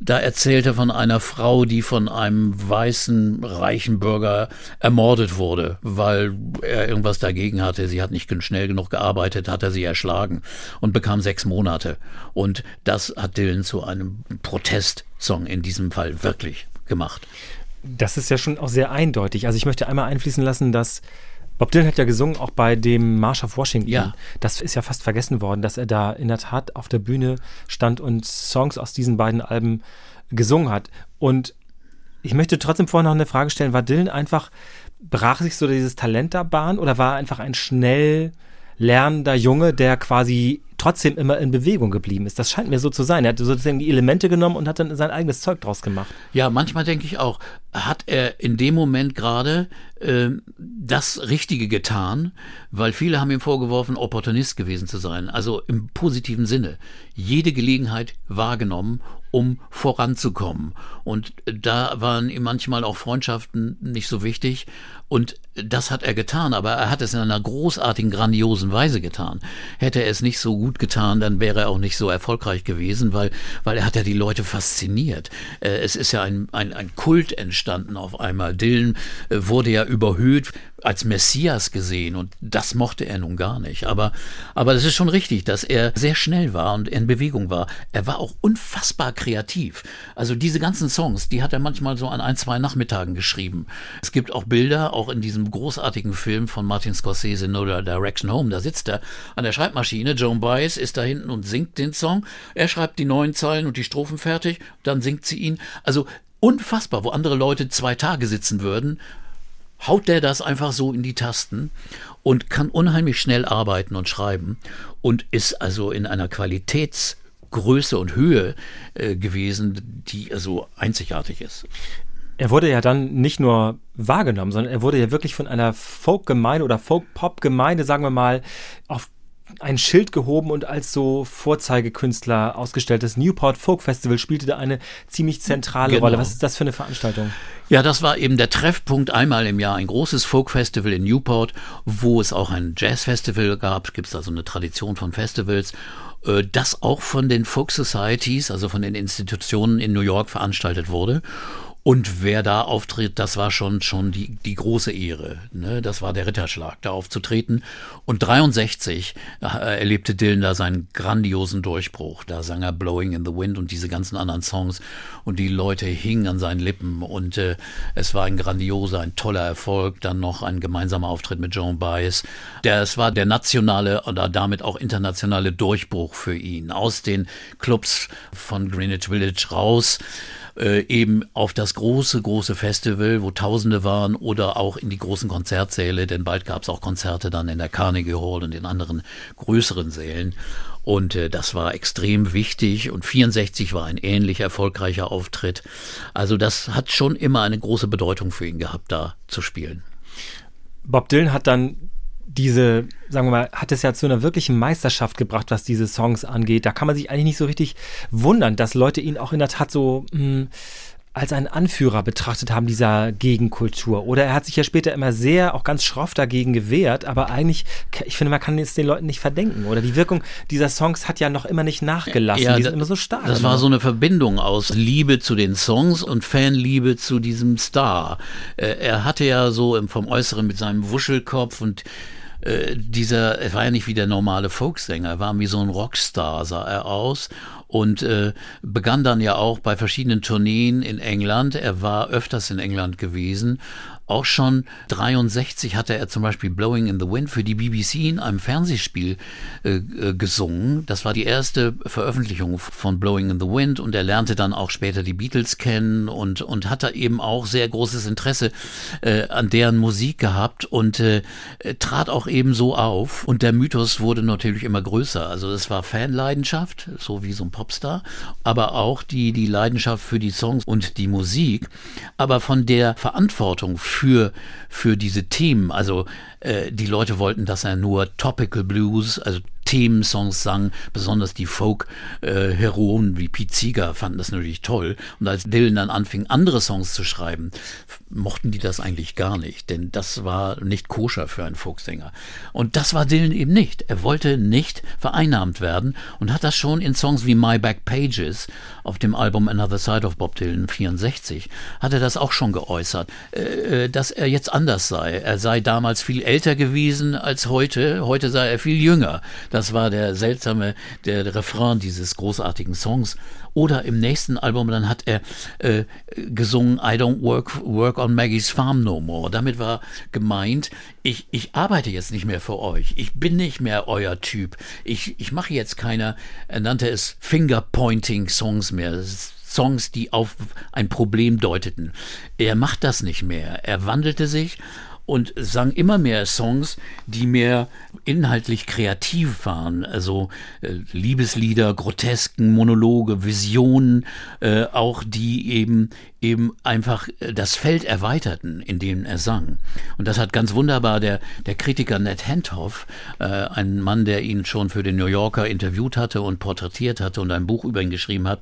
Da erzählt er von einer Frau, die von einem weißen, reichen Bürger ermordet wurde, weil er irgendwas dagegen hatte. Sie hat nicht schnell genug gearbeitet, hat er sie erschlagen und bekam sechs Monate. Und das hat Dylan zu einem Protestsong in diesem Fall wirklich gemacht. Das ist ja schon auch sehr eindeutig. Also ich möchte einmal einfließen lassen, dass Bob Dylan hat ja gesungen, auch bei dem March of Washington. Ja. Das ist ja fast vergessen worden, dass er da in der Tat auf der Bühne stand und Songs aus diesen beiden Alben gesungen hat. Und ich möchte trotzdem vorher noch eine Frage stellen. War Dylan einfach, brach sich so dieses Talent da Bahn oder war er einfach ein schnell lernender Junge, der quasi trotzdem immer in Bewegung geblieben ist. Das scheint mir so zu sein. Er hat sozusagen die Elemente genommen und hat dann sein eigenes Zeug draus gemacht. Ja, manchmal denke ich auch, hat er in dem Moment gerade äh, das Richtige getan, weil viele haben ihm vorgeworfen, Opportunist gewesen zu sein. Also im positiven Sinne. Jede Gelegenheit wahrgenommen, um voranzukommen. Und da waren ihm manchmal auch Freundschaften nicht so wichtig. Und das hat er getan, aber er hat es in einer großartigen, grandiosen Weise getan. Hätte er es nicht so gut getan, dann wäre er auch nicht so erfolgreich gewesen, weil, weil er hat ja die Leute fasziniert. Äh, es ist ja ein, ein, ein Kult entstanden auf einmal. Dylan äh, wurde ja überhöht als Messias gesehen und das mochte er nun gar nicht. Aber, aber es ist schon richtig, dass er sehr schnell war und in Bewegung war. Er war auch unfassbar kreativ. Also diese ganzen Songs, die hat er manchmal so an ein, zwei Nachmittagen geschrieben. Es gibt auch Bilder, auch in diesem großartigen Film von Martin Scorsese, No Direction Home. Da sitzt er an der Schreibmaschine. Joan Baez ist da hinten und singt den Song. Er schreibt die neuen Zeilen und die Strophen fertig. Dann singt sie ihn. Also unfassbar, wo andere Leute zwei Tage sitzen würden, haut der das einfach so in die Tasten und kann unheimlich schnell arbeiten und schreiben und ist also in einer Qualitätsgröße und Höhe äh, gewesen, die also einzigartig ist. Er wurde ja dann nicht nur wahrgenommen, sondern er wurde ja wirklich von einer Folk-Gemeinde oder Folk-Pop-Gemeinde, sagen wir mal, auf ein Schild gehoben und als so Vorzeigekünstler ausgestellt. Das Newport Folk Festival spielte da eine ziemlich zentrale genau. Rolle. Was ist das für eine Veranstaltung? Ja, das war eben der Treffpunkt einmal im Jahr, ein großes Folk Festival in Newport, wo es auch ein Jazz Festival gab. Gibt es da so eine Tradition von Festivals äh, das auch von den Folk Societies, also von den Institutionen in New York veranstaltet wurde. Und wer da auftritt, das war schon, schon die, die große Ehre. Ne? Das war der Ritterschlag, da aufzutreten. Und 63 äh, erlebte Dylan da seinen grandiosen Durchbruch. Da sang er Blowing in the Wind und diese ganzen anderen Songs. Und die Leute hingen an seinen Lippen. Und äh, es war ein grandioser, ein toller Erfolg. Dann noch ein gemeinsamer Auftritt mit Joan Baez. Der, es war der nationale oder damit auch internationale Durchbruch für ihn. Aus den Clubs von Greenwich Village raus äh, eben auf das große, große Festival, wo Tausende waren oder auch in die großen Konzertsäle, denn bald gab es auch Konzerte dann in der Carnegie Hall und in anderen größeren Sälen. Und äh, das war extrem wichtig. Und 64 war ein ähnlich erfolgreicher Auftritt. Also das hat schon immer eine große Bedeutung für ihn gehabt, da zu spielen. Bob Dylan hat dann diese, sagen wir mal, hat es ja zu einer wirklichen Meisterschaft gebracht, was diese Songs angeht. Da kann man sich eigentlich nicht so richtig wundern, dass Leute ihn auch in der Tat so mh, hm, als einen Anführer betrachtet haben dieser Gegenkultur. Oder er hat sich ja später immer sehr, auch ganz schroff dagegen gewehrt, aber eigentlich, ich finde, man kann es den Leuten nicht verdenken. Oder die Wirkung dieser Songs hat ja noch immer nicht nachgelassen. Ja, die sind immer so stark. Das war so eine Verbindung aus Liebe zu den Songs und Fanliebe zu diesem Star. Äh, er hatte ja so vom Äußeren mit seinem Wuschelkopf und äh, dieser, er war ja nicht wie der normale Folksänger, er war wie so ein Rockstar, sah er aus und äh, begann dann ja auch bei verschiedenen Tourneen in England. Er war öfters in England gewesen auch schon 63 hatte er zum Beispiel Blowing in the Wind für die BBC in einem Fernsehspiel äh, äh, gesungen. Das war die erste Veröffentlichung von Blowing in the Wind und er lernte dann auch später die Beatles kennen und, und hatte eben auch sehr großes Interesse äh, an deren Musik gehabt und äh, trat auch eben so auf. Und der Mythos wurde natürlich immer größer. Also es war Fanleidenschaft, so wie so ein Popstar, aber auch die, die Leidenschaft für die Songs und die Musik. Aber von der Verantwortung für, für diese Themen. Also äh, die Leute wollten, dass er nur Topical Blues, also Themensongs sang, besonders die Folk-Heroen äh, wie Pete Seeger fanden das natürlich toll. Und als Dylan dann anfing, andere Songs zu schreiben, mochten die das eigentlich gar nicht, denn das war nicht koscher für einen Folksänger. Und das war Dylan eben nicht. Er wollte nicht vereinnahmt werden und hat das schon in Songs wie My Back Pages auf dem Album Another Side of Bob Dylan 64, hat er das auch schon geäußert, äh, äh, dass er jetzt anders sei. Er sei damals viel älter gewesen als heute, heute sei er viel jünger. Das war der seltsame, der Refrain dieses großartigen Songs. Oder im nächsten Album, dann hat er äh, gesungen I don't work, work on Maggie's Farm no more. Damit war gemeint, ich, ich arbeite jetzt nicht mehr für euch. Ich bin nicht mehr euer Typ. Ich, ich mache jetzt keine, er nannte es Finger-Pointing-Songs mehr. Songs, die auf ein Problem deuteten. Er macht das nicht mehr. Er wandelte sich und sang immer mehr Songs, die mehr inhaltlich kreativ waren. Also äh, Liebeslieder, Grotesken, Monologe, Visionen, äh, auch die eben eben einfach äh, das Feld erweiterten, in dem er sang. Und das hat ganz wunderbar der, der Kritiker Ned Henthoff, äh, ein Mann, der ihn schon für den New Yorker interviewt hatte und porträtiert hatte und ein Buch über ihn geschrieben hat,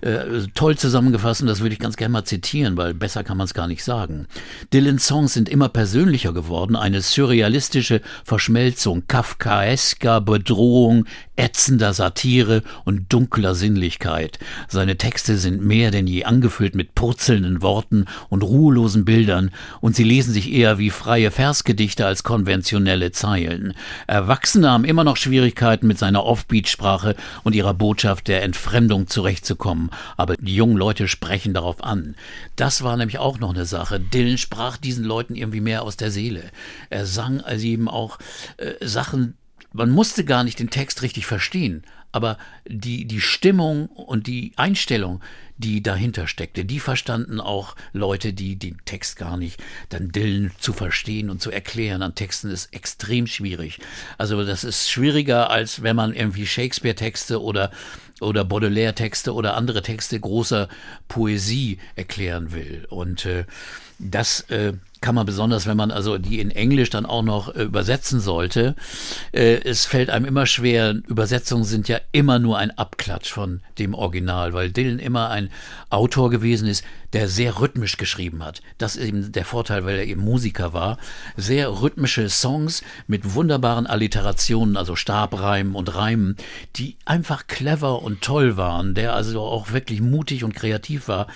äh, toll zusammengefasst und das würde ich ganz gerne mal zitieren, weil besser kann man es gar nicht sagen. Dylans Songs sind immer persönlicher geworden, eine surrealistische Verschmelzung kafkaesker Bedrohung, ätzender Satire und dunkler Sinnlichkeit. Seine Texte sind mehr denn je angefüllt mit purzelnden Worten und ruhelosen Bildern, und sie lesen sich eher wie freie Versgedichte als konventionelle Zeilen. Erwachsene haben immer noch Schwierigkeiten mit seiner Offbeat-Sprache und ihrer Botschaft der Entfremdung zurechtzukommen, aber die jungen Leute sprechen darauf an. Das war nämlich auch noch eine Sache. Dylan sprach diesen Leuten irgendwie mehr aus der Seele. Er sang also eben auch äh, Sachen, man musste gar nicht den Text richtig verstehen, aber die, die Stimmung und die Einstellung, die dahinter steckte, die verstanden auch Leute, die den Text gar nicht, dann Dillen zu verstehen und zu erklären an Texten ist extrem schwierig. Also das ist schwieriger, als wenn man irgendwie Shakespeare-Texte oder oder Baudelaire-Texte oder andere Texte großer Poesie erklären will. Und äh, das äh, kann man besonders, wenn man also die in Englisch dann auch noch äh, übersetzen sollte. Äh, es fällt einem immer schwer. Übersetzungen sind ja immer nur ein Abklatsch von dem Original, weil Dylan immer ein Autor gewesen ist, der sehr rhythmisch geschrieben hat. Das ist eben der Vorteil, weil er eben Musiker war. Sehr rhythmische Songs mit wunderbaren Alliterationen, also Stabreimen und Reimen, die einfach clever und toll waren, der also auch wirklich mutig und kreativ war.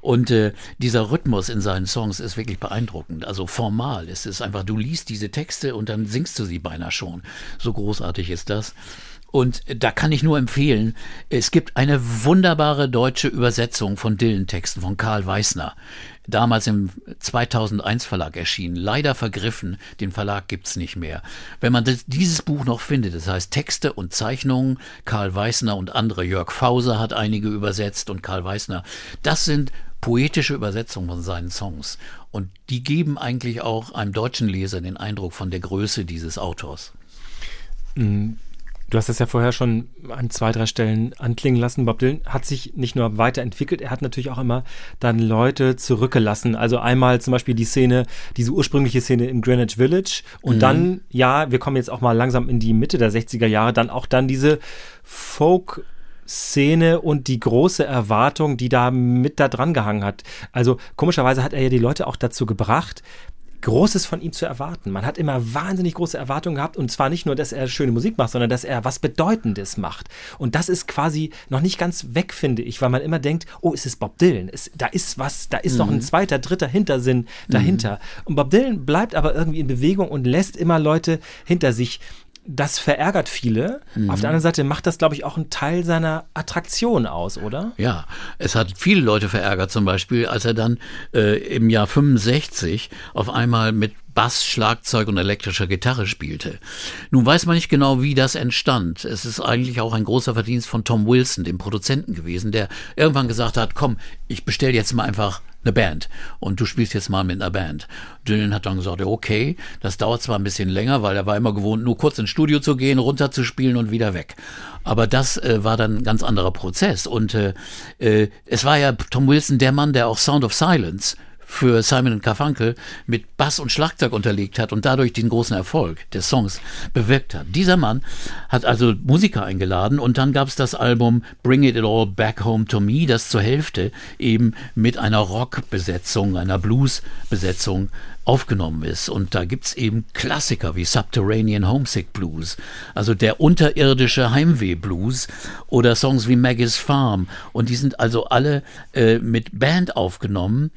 Und äh, dieser Rhythmus in seinen Songs ist wirklich beeindruckend also formal. Es ist einfach, du liest diese Texte und dann singst du sie beinahe schon. So großartig ist das. Und da kann ich nur empfehlen, es gibt eine wunderbare deutsche Übersetzung von Dylan-Texten von Karl Weißner. Damals im 2001 Verlag erschienen. Leider vergriffen, den Verlag gibt's nicht mehr. Wenn man das, dieses Buch noch findet, das heißt Texte und Zeichnungen, Karl Weißner und andere, Jörg Fauser hat einige übersetzt und Karl Weißner, das sind poetische Übersetzungen von seinen Songs. Und die geben eigentlich auch einem deutschen Leser den Eindruck von der Größe dieses Autors. Mm, du hast das ja vorher schon an zwei, drei Stellen anklingen lassen. Bob Dylan hat sich nicht nur weiterentwickelt, er hat natürlich auch immer dann Leute zurückgelassen. Also einmal zum Beispiel die Szene, diese ursprüngliche Szene im Greenwich Village und mhm. dann, ja, wir kommen jetzt auch mal langsam in die Mitte der 60er Jahre, dann auch dann diese Folk- Szene und die große Erwartung, die da mit da dran gehangen hat. Also komischerweise hat er ja die Leute auch dazu gebracht, Großes von ihm zu erwarten. Man hat immer wahnsinnig große Erwartungen gehabt und zwar nicht nur, dass er schöne Musik macht, sondern dass er was Bedeutendes macht. Und das ist quasi noch nicht ganz weg, finde ich, weil man immer denkt, oh, es ist Bob Dylan. Es, da ist was, da ist mhm. noch ein mhm. zweiter, dritter Hintersinn dahinter. Mhm. Und Bob Dylan bleibt aber irgendwie in Bewegung und lässt immer Leute hinter sich das verärgert viele. Mhm. Auf der anderen Seite macht das, glaube ich, auch einen Teil seiner Attraktion aus, oder? Ja, es hat viele Leute verärgert, zum Beispiel, als er dann äh, im Jahr 65 auf einmal mit Bass, Schlagzeug und elektrischer Gitarre spielte. Nun weiß man nicht genau, wie das entstand. Es ist eigentlich auch ein großer Verdienst von Tom Wilson, dem Produzenten gewesen, der irgendwann gesagt hat, komm, ich bestell jetzt mal einfach eine Band und du spielst jetzt mal mit einer Band. Dylan hat dann gesagt, okay, das dauert zwar ein bisschen länger, weil er war immer gewohnt, nur kurz ins Studio zu gehen, runterzuspielen und wieder weg. Aber das äh, war dann ein ganz anderer Prozess und äh, äh, es war ja Tom Wilson der Mann, der auch Sound of Silence für Simon Garfunkel mit Bass und Schlagzeug unterlegt hat und dadurch den großen Erfolg des Songs bewirkt hat. Dieser Mann hat also Musiker eingeladen und dann gab es das Album Bring It All Back Home to Me, das zur Hälfte eben mit einer Rock-Besetzung, einer Blues-Besetzung aufgenommen ist. Und da gibt es eben Klassiker wie Subterranean Homesick Blues, also der unterirdische Heimweh Blues oder Songs wie Maggie's Farm. Und die sind also alle äh, mit Band aufgenommen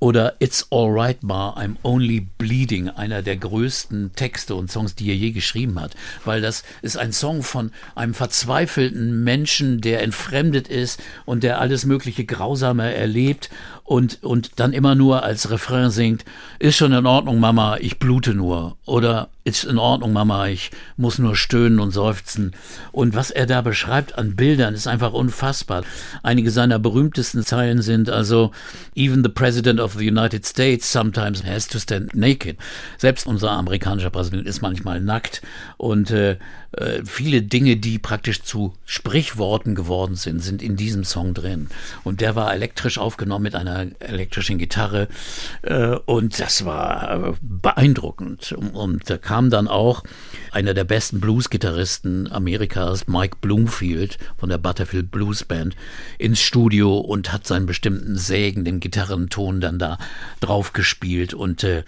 oder It's Alright Ma, I'm Only Bleeding, einer der größten Texte und Songs, die er je geschrieben hat. Weil das ist ein Song von einem verzweifelten Menschen, der entfremdet ist und der alles mögliche Grausame erlebt und, und dann immer nur als Refrain singt, ist schon in Ordnung, Mama, ich blute nur. Oder ist in Ordnung, Mama, ich muss nur stöhnen und seufzen. Und was er da beschreibt an Bildern, ist einfach unfassbar. Einige seiner berühmtesten Zeilen sind also, Even the President of the United States sometimes has to stand naked. Selbst unser amerikanischer Präsident ist manchmal nackt und äh, äh, viele Dinge, die praktisch zu Sprichworten geworden sind, sind in diesem Song drin. Und der war elektrisch aufgenommen mit einer elektrischen Gitarre äh, und das war beeindruckend. Und, und da kam dann auch einer der besten Blues-Gitarristen Amerikas, Mike Bloomfield von der Butterfield Blues Band, ins Studio und hat seinen bestimmten sägenden Gitarrenton dann da drauf gespielt. Und äh,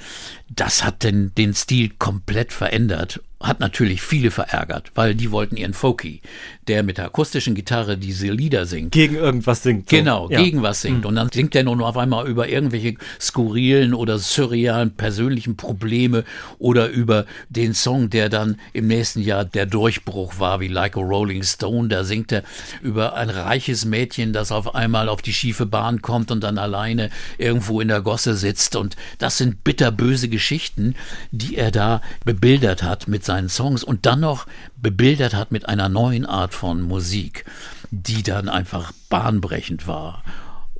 das hat den, den Stil komplett verändert hat natürlich viele verärgert, weil die wollten ihren Folky, der mit der akustischen Gitarre diese Lieder singt. Gegen irgendwas singt. So. Genau, ja. gegen was singt. Mhm. Und dann singt er nur noch auf einmal über irgendwelche skurrilen oder surrealen persönlichen Probleme oder über den Song, der dann im nächsten Jahr der Durchbruch war, wie Like a Rolling Stone. Da singt er über ein reiches Mädchen, das auf einmal auf die schiefe Bahn kommt und dann alleine irgendwo in der Gosse sitzt. Und das sind bitterböse Geschichten, die er da bebildert hat mit seinem seinen Songs und dann noch bebildert hat mit einer neuen Art von Musik, die dann einfach bahnbrechend war.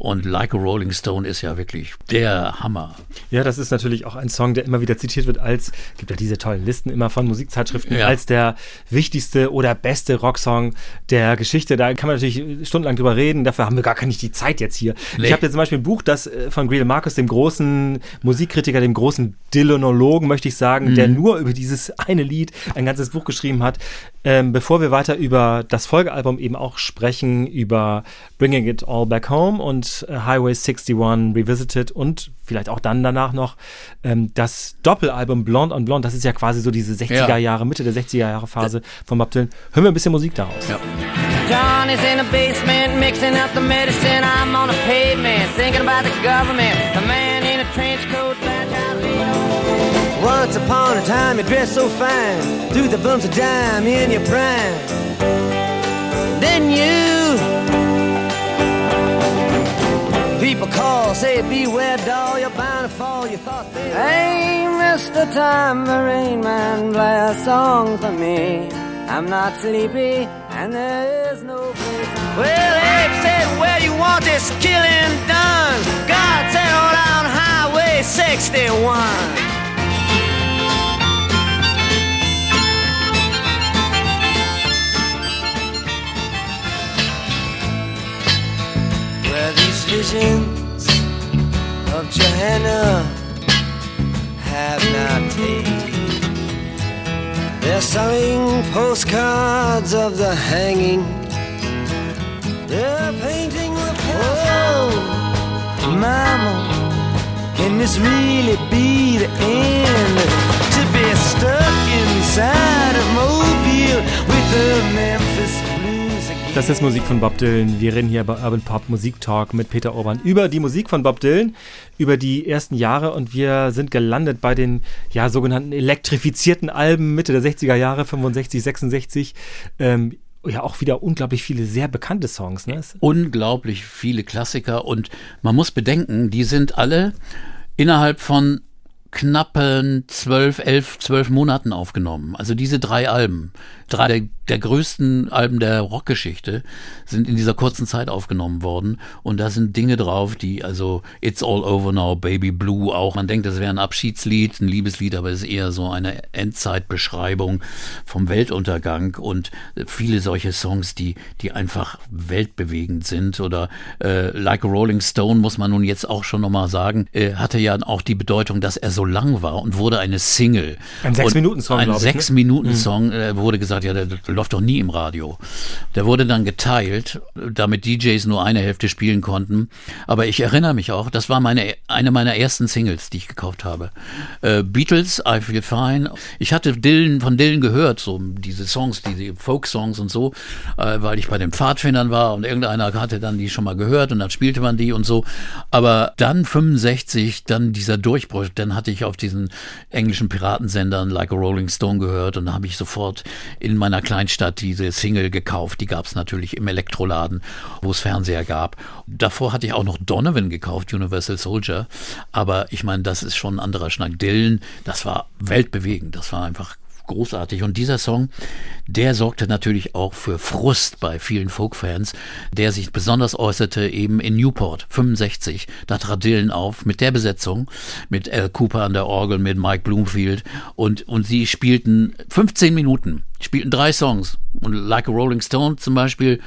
Und Like a Rolling Stone ist ja wirklich der Hammer. Ja, das ist natürlich auch ein Song, der immer wieder zitiert wird als, gibt ja diese tollen Listen immer von Musikzeitschriften, ja. als der wichtigste oder beste Rocksong der Geschichte. Da kann man natürlich stundenlang drüber reden. Dafür haben wir gar nicht die Zeit jetzt hier. Nee. Ich habe jetzt zum Beispiel ein Buch, das äh, von Gretel Marcus, dem großen Musikkritiker, dem großen Dylanologen, möchte ich sagen, mhm. der nur über dieses eine Lied ein ganzes Buch geschrieben hat. Ähm, bevor wir weiter über das Folgealbum eben auch sprechen, über Bringing It All Back Home und äh, Highway 61 Revisited und vielleicht auch dann danach noch ähm, das Doppelalbum Blonde on Blonde. Das ist ja quasi so diese 60er Jahre, Mitte der 60er Jahre Phase von Bob Dylan. Hören wir ein bisschen Musik daraus. Ja. Johnny's in the basement mixing up the medicine. I'm on the pavement thinking about the government. The man in a trench coat Once upon a time you dressed so fine Threw the bumps of dime in your prime Then you People call, say, beware, doll, you're bound to fall. You thought they. Hey, Mr. Time, Tambourine Man, play a song for me. I'm not sleepy, and there is no place. Well, Abe said, where you want this killing done? God said, on Highway 61. Johanna have not taken. They're selling postcards of the hanging. They're painting the past. Oh, Mama, can this really be the end? To be stuck inside of Mobile with the Memphis Das ist Musik von Bob Dylan. Wir reden hier bei Urban Pop Musik Talk mit Peter Urban über die Musik von Bob Dylan, über die ersten Jahre und wir sind gelandet bei den ja sogenannten elektrifizierten Alben Mitte der 60er Jahre, 65, 66. Ähm, ja auch wieder unglaublich viele sehr bekannte Songs. Ne? Unglaublich viele Klassiker und man muss bedenken, die sind alle innerhalb von knappen zwölf, elf, zwölf Monaten aufgenommen. Also diese drei Alben drei der, der größten Alben der Rockgeschichte sind in dieser kurzen Zeit aufgenommen worden. Und da sind Dinge drauf, die, also It's All Over Now, Baby Blue auch. Man denkt, das wäre ein Abschiedslied, ein Liebeslied, aber es ist eher so eine Endzeitbeschreibung vom Weltuntergang und viele solche Songs, die, die einfach weltbewegend sind. Oder äh, Like a Rolling Stone, muss man nun jetzt auch schon nochmal sagen, äh, hatte ja auch die Bedeutung, dass er so lang war und wurde eine Single. Ein Sechs-Minuten-Song, Ein ne? Sechs-Minuten-Song äh, wurde gesagt, ja, der läuft doch nie im Radio. Der wurde dann geteilt, damit DJs nur eine Hälfte spielen konnten. Aber ich erinnere mich auch, das war meine, eine meiner ersten Singles, die ich gekauft habe. Äh, Beatles, I Feel Fine. Ich hatte Dylan, von Dylan gehört, so diese Songs, diese Folk-Songs und so, äh, weil ich bei den Pfadfindern war und irgendeiner hatte dann die schon mal gehört und dann spielte man die und so. Aber dann 65, dann dieser Durchbruch, dann hatte ich auf diesen englischen Piratensendern Like a Rolling Stone gehört und da habe ich sofort in meiner Kleinstadt diese Single gekauft. Die gab es natürlich im Elektroladen, wo es Fernseher gab. Davor hatte ich auch noch Donovan gekauft, Universal Soldier. Aber ich meine, das ist schon ein anderer Schnack. Dylan, das war weltbewegend. Das war einfach großartig. Und dieser Song, der sorgte natürlich auch für Frust bei vielen Folkfans, der sich besonders äußerte eben in Newport 65. Da trat Dylan auf mit der Besetzung, mit Al Cooper an der Orgel, mit Mike Bloomfield und, und sie spielten 15 Minuten, spielten drei Songs und Like a Rolling Stone zum Beispiel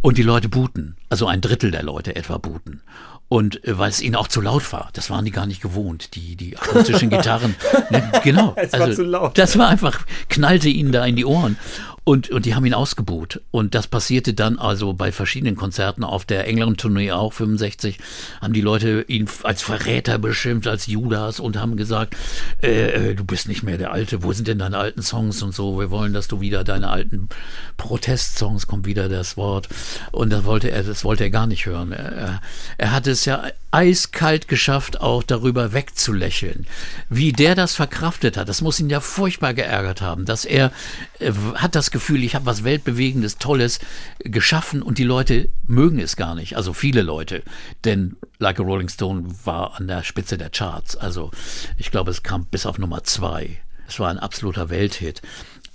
und die Leute booten, also ein Drittel der Leute etwa booten. Und äh, weil es ihnen auch zu laut war, das waren die gar nicht gewohnt, die, die akustischen Gitarren. ne, genau. Es war also, zu laut. Das war einfach, knallte ihnen da in die Ohren. Und, und die haben ihn ausgebuht. Und das passierte dann also bei verschiedenen Konzerten auf der England-Tournee auch, 65, haben die Leute ihn als Verräter beschimpft, als Judas und haben gesagt, äh, äh, du bist nicht mehr der Alte, wo sind denn deine alten Songs und so, wir wollen, dass du wieder deine alten Protestsongs, kommt wieder das Wort. Und das wollte er, das wollte er gar nicht hören. Er, er hat es ja eiskalt geschafft, auch darüber wegzulächeln. Wie der das verkraftet hat, das muss ihn ja furchtbar geärgert haben, dass er äh, hat das Gefühl, ich habe was Weltbewegendes, Tolles geschaffen und die Leute mögen es gar nicht. Also viele Leute. Denn Like a Rolling Stone war an der Spitze der Charts. Also ich glaube, es kam bis auf Nummer zwei. Es war ein absoluter Welthit.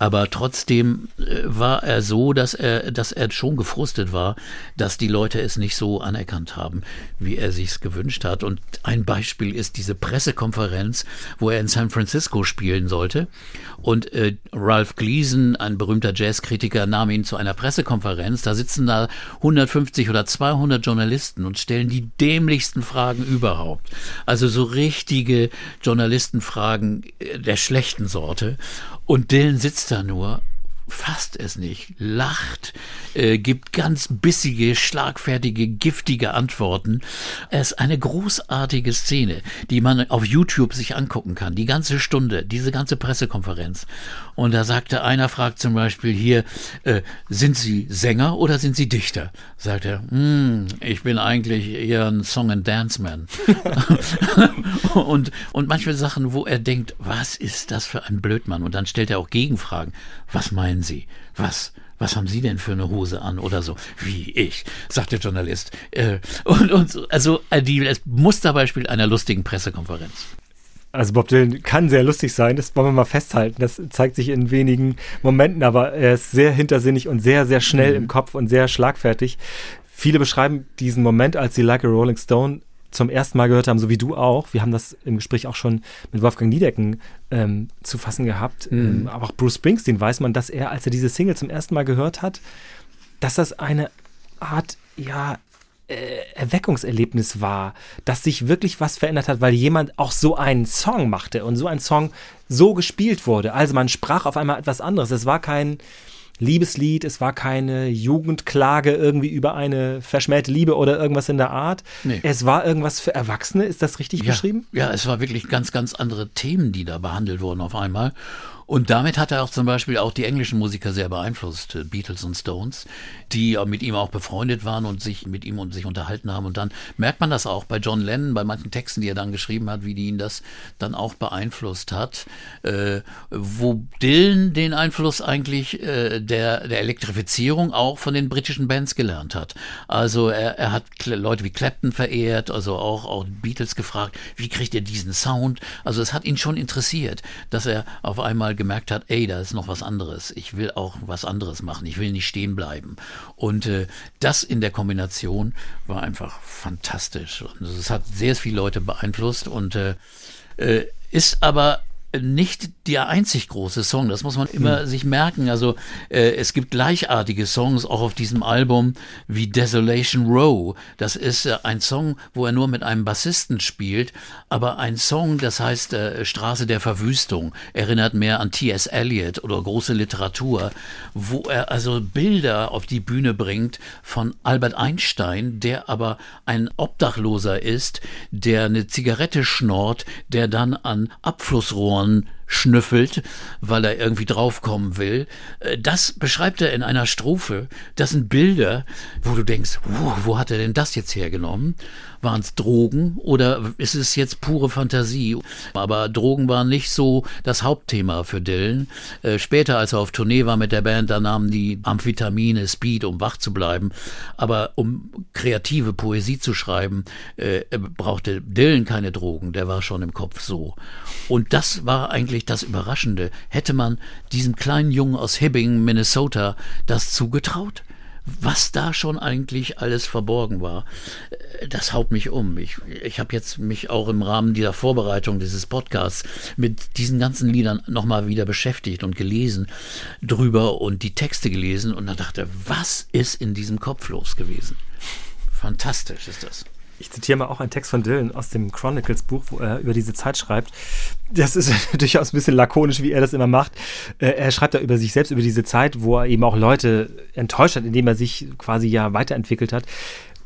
Aber trotzdem äh, war er so, dass er, dass er schon gefrustet war, dass die Leute es nicht so anerkannt haben, wie er sich's gewünscht hat. Und ein Beispiel ist diese Pressekonferenz, wo er in San Francisco spielen sollte. Und äh, Ralph Gleason, ein berühmter Jazzkritiker, nahm ihn zu einer Pressekonferenz. Da sitzen da 150 oder 200 Journalisten und stellen die dämlichsten Fragen überhaupt. Also so richtige Journalistenfragen äh, der schlechten Sorte. Und Dylan sitzt da nur, fasst es nicht, lacht, äh, gibt ganz bissige, schlagfertige, giftige Antworten. Es ist eine großartige Szene, die man auf YouTube sich angucken kann. Die ganze Stunde, diese ganze Pressekonferenz. Und da sagte einer, fragt zum Beispiel hier, äh, sind Sie Sänger oder sind Sie Dichter? Sagt er, hm, ich bin eigentlich eher ein Song and Dance Man. und, und manche Sachen, wo er denkt, was ist das für ein Blödmann? Und dann stellt er auch Gegenfragen. Was meinen Sie? Was? Was haben Sie denn für eine Hose an oder so? Wie ich, sagt der Journalist. Äh, und, und also äh, die, das Musterbeispiel einer lustigen Pressekonferenz. Also Bob Dylan kann sehr lustig sein, das wollen wir mal festhalten. Das zeigt sich in wenigen Momenten, aber er ist sehr hintersinnig und sehr, sehr schnell mhm. im Kopf und sehr schlagfertig. Viele beschreiben diesen Moment, als sie Like a Rolling Stone zum ersten Mal gehört haben, so wie du auch. Wir haben das im Gespräch auch schon mit Wolfgang Niedecken ähm, zu fassen gehabt. Mhm. Ähm, aber auch Bruce Springsteen weiß man, dass er, als er diese Single zum ersten Mal gehört hat, dass das eine Art, ja, äh, Erweckungserlebnis war, dass sich wirklich was verändert hat, weil jemand auch so einen Song machte und so ein Song so gespielt wurde. Also man sprach auf einmal etwas anderes. Es war kein Liebeslied, es war keine Jugendklage irgendwie über eine verschmähte Liebe oder irgendwas in der Art. Nee. Es war irgendwas für Erwachsene, ist das richtig ja, beschrieben? Ja, es war wirklich ganz, ganz andere Themen, die da behandelt wurden auf einmal. Und damit hat er auch zum Beispiel auch die englischen Musiker sehr beeinflusst, äh, Beatles und Stones, die mit ihm auch befreundet waren und sich mit ihm und sich unterhalten haben. Und dann merkt man das auch bei John Lennon, bei manchen Texten, die er dann geschrieben hat, wie die ihn das dann auch beeinflusst hat. Äh, wo Dylan den Einfluss eigentlich äh, der, der Elektrifizierung auch von den britischen Bands gelernt hat. Also er, er hat Leute wie Clapton verehrt, also auch, auch Beatles gefragt, wie kriegt ihr diesen Sound? Also es hat ihn schon interessiert, dass er auf einmal gemerkt hat, ey, da ist noch was anderes. Ich will auch was anderes machen. Ich will nicht stehen bleiben. Und äh, das in der Kombination war einfach fantastisch. Und es hat sehr viele Leute beeinflusst und äh, äh ist aber nicht der einzig große Song, das muss man immer hm. sich merken. Also äh, es gibt gleichartige Songs auch auf diesem Album wie Desolation Row. Das ist äh, ein Song, wo er nur mit einem Bassisten spielt, aber ein Song, das heißt äh, Straße der Verwüstung, erinnert mehr an T.S. Eliot oder große Literatur, wo er also Bilder auf die Bühne bringt von Albert Einstein, der aber ein Obdachloser ist, der eine Zigarette schnort, der dann an Abflussrohren Ohren schnüffelt, weil er irgendwie draufkommen will. Äh, das beschreibt er in einer Strophe. Das sind Bilder, wo du denkst, wo hat er denn das jetzt hergenommen? Waren es Drogen oder ist es jetzt pure Fantasie? Aber Drogen waren nicht so das Hauptthema für Dylan. Äh, später, als er auf Tournee war mit der Band, da nahmen die Amphetamine, Speed, um wach zu bleiben. Aber um kreative Poesie zu schreiben, äh, brauchte Dylan keine Drogen. Der war schon im Kopf so. Und das war eigentlich eigentlich das Überraschende. Hätte man diesem kleinen Jungen aus Hibbing, Minnesota, das zugetraut? was da schon eigentlich alles verborgen war, äh, das haut mich um. Ich, ich habe jetzt mich auch im Rahmen dieser Vorbereitung dieses Podcasts mit diesen ganzen Liedern nochmal wieder beschäftigt und gelesen drüber und die Texte gelesen und dann dachte, was ist in diesem Kopf los gewesen? Fantastisch ist das. Ich zitiere mal auch einen Text von Dylan aus dem Chronicles Buch, wo er über diese Zeit schreibt. Das ist durchaus ein bisschen lakonisch, wie er das immer macht. Äh, er schreibt da über sich selbst, über diese Zeit, wo er eben auch Leute enttäuscht hat, indem er sich quasi ja weiterentwickelt hat.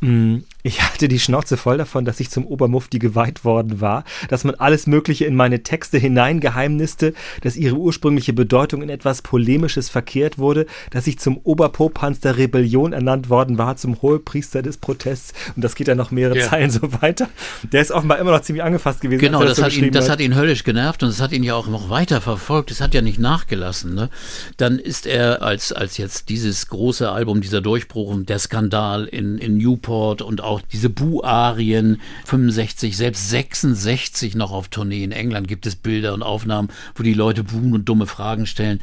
Mm, ich hatte die Schnauze voll davon, dass ich zum Obermufti geweiht worden war, dass man alles Mögliche in meine Texte hineingeheimniste, dass ihre ursprüngliche Bedeutung in etwas Polemisches verkehrt wurde, dass ich zum Oberpopanz der Rebellion ernannt worden war, zum Hohepriester des Protests. Und das geht dann noch mehrere ja. Zeilen so weiter. Der ist offenbar immer noch ziemlich angefasst gewesen. Genau, das, das, hat ihn, das hat ihn höllisch genervt und das hat ihn ja auch noch weiter verfolgt. Es hat ja nicht nachgelassen. Ne? Dann ist er als, als jetzt dieses große Album, dieser Durchbruch, der Skandal in, in Newport und auch auch diese Bu-Arien 65, selbst 66 noch auf Tournee. In England gibt es Bilder und Aufnahmen, wo die Leute buhen und dumme Fragen stellen.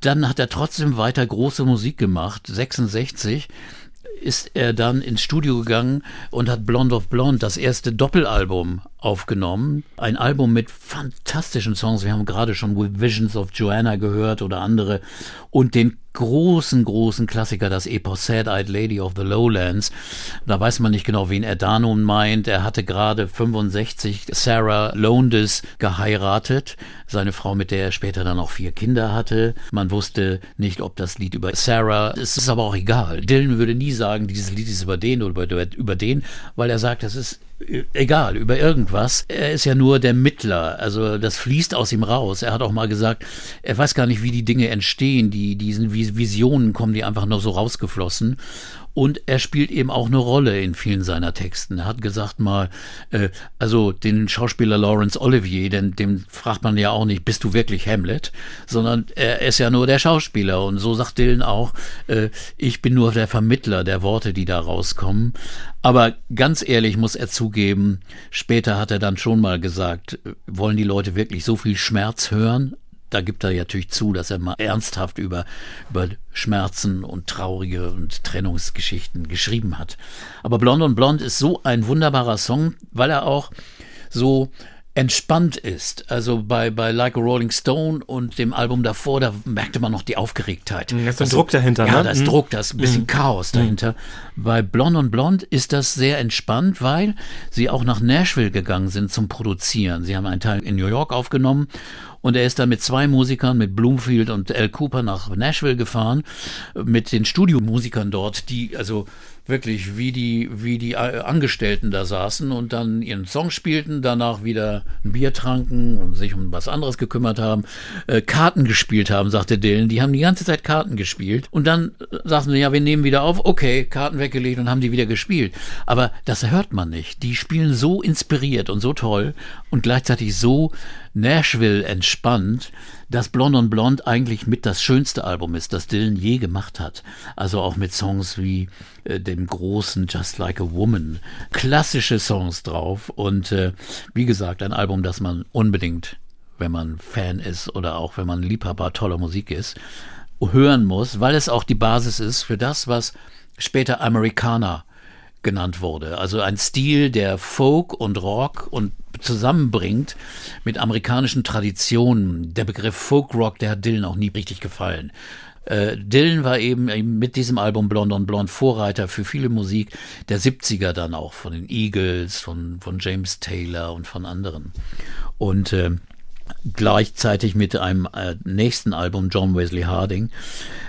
Dann hat er trotzdem weiter große Musik gemacht, 66 ist er dann ins Studio gegangen und hat Blonde of Blonde, das erste Doppelalbum, aufgenommen. Ein Album mit fantastischen Songs. Wir haben gerade schon Visions of Joanna gehört oder andere. Und den großen, großen Klassiker, das Epos Sad-Eyed Lady of the Lowlands. Da weiß man nicht genau, wen er da nun meint. Er hatte gerade 65 Sarah Lowndes geheiratet, seine Frau, mit der er später dann auch vier Kinder hatte. Man wusste nicht, ob das Lied über Sarah, es ist aber auch egal. Dylan würde nie sagen, dieses Lied ist über den oder über, über den, weil er sagt, das ist egal, über irgendwas. Er ist ja nur der Mittler, also das fließt aus ihm raus. Er hat auch mal gesagt, er weiß gar nicht, wie die Dinge entstehen, die diesen Visionen kommen, die einfach nur so rausgeflossen. Und er spielt eben auch eine Rolle in vielen seiner Texten. Er hat gesagt mal, äh, also den Schauspieler Laurence Olivier, denn dem fragt man ja auch nicht, bist du wirklich Hamlet, sondern er ist ja nur der Schauspieler. Und so sagt Dylan auch, äh, ich bin nur der Vermittler der Worte, die da rauskommen. Aber ganz ehrlich muss er zugeben, später hat er dann schon mal gesagt, äh, wollen die Leute wirklich so viel Schmerz hören? Da gibt er natürlich zu, dass er mal ernsthaft über, über Schmerzen und traurige und Trennungsgeschichten geschrieben hat. Aber Blond und Blond ist so ein wunderbarer Song, weil er auch so entspannt ist. Also bei, bei Like a Rolling Stone und dem Album davor, da merkte man noch die Aufgeregtheit. Da ist ein also, Druck dahinter, Ja, ne? da ist mhm. Druck, da ist ein bisschen mhm. Chaos dahinter. Mhm. Bei Blond und Blond ist das sehr entspannt, weil sie auch nach Nashville gegangen sind zum Produzieren. Sie haben einen Teil in New York aufgenommen und er ist dann mit zwei Musikern, mit Bloomfield und Al Cooper nach Nashville gefahren, mit den Studiomusikern dort, die also wirklich wie die, wie die äh, Angestellten da saßen und dann ihren Song spielten, danach wieder ein Bier tranken und sich um was anderes gekümmert haben, äh, Karten gespielt haben, sagte Dylan. Die haben die ganze Zeit Karten gespielt und dann äh, sagten sie, ja, wir nehmen wieder auf, okay, Karten weggelegt und haben die wieder gespielt. Aber das hört man nicht. Die spielen so inspiriert und so toll und gleichzeitig so Nashville entspannt, dass Blond on Blond eigentlich mit das schönste Album ist, das Dylan je gemacht hat. Also auch mit Songs wie äh, dem großen Just Like a Woman. Klassische Songs drauf und äh, wie gesagt, ein Album, das man unbedingt, wenn man Fan ist oder auch wenn man Liebhaber toller Musik ist, hören muss, weil es auch die Basis ist für das, was später Amerikaner genannt wurde. Also ein Stil, der Folk und Rock und zusammenbringt mit amerikanischen Traditionen. Der Begriff Folk Rock, der hat Dylan auch nie richtig gefallen. Äh, Dylan war eben mit diesem Album Blond on Blond Vorreiter für viele Musik der 70er dann auch, von den Eagles, von, von James Taylor und von anderen. Und äh, gleichzeitig mit einem äh, nächsten Album, John Wesley Harding,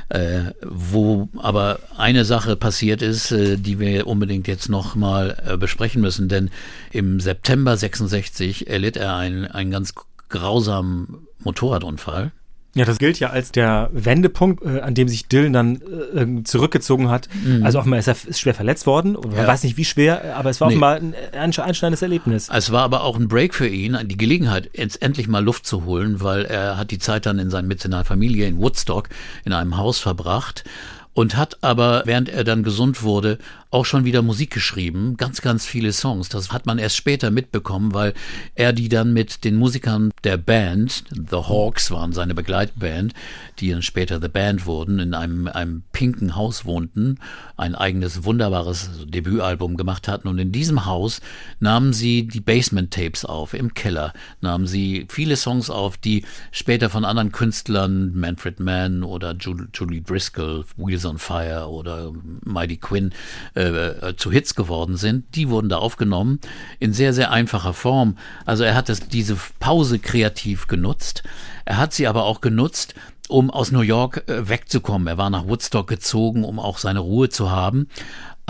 äh, wo aber eine Sache passiert ist, äh, die wir unbedingt jetzt nochmal besprechen müssen, denn im September 66 erlitt er einen, einen ganz grausamen Motorradunfall ja, das gilt ja als der Wendepunkt, äh, an dem sich Dylan dann äh, zurückgezogen hat. Mhm. Also offenbar ist er ist schwer verletzt worden. Man ja. weiß nicht wie schwer, aber es war nee. offenbar ein einschneidendes Erlebnis. Es war aber auch ein Break für ihn, die Gelegenheit, jetzt endlich mal Luft zu holen, weil er hat die Zeit dann in seiner, mit seiner Familie in Woodstock in einem Haus verbracht und hat aber, während er dann gesund wurde, auch schon wieder Musik geschrieben, ganz, ganz viele Songs. Das hat man erst später mitbekommen, weil er die dann mit den Musikern der Band, The Hawks waren seine Begleitband, die dann später The Band wurden, in einem, einem pinken Haus wohnten, ein eigenes wunderbares Debütalbum gemacht hatten. Und in diesem Haus nahmen sie die Basement Tapes auf, im Keller nahmen sie viele Songs auf, die später von anderen Künstlern, Manfred Mann oder Julie Driscoll, Wheels on Fire oder Mighty Quinn, äh, äh, zu Hits geworden sind. Die wurden da aufgenommen in sehr, sehr einfacher Form. Also er hat das, diese Pause kreativ genutzt. Er hat sie aber auch genutzt, um aus New York äh, wegzukommen. Er war nach Woodstock gezogen, um auch seine Ruhe zu haben.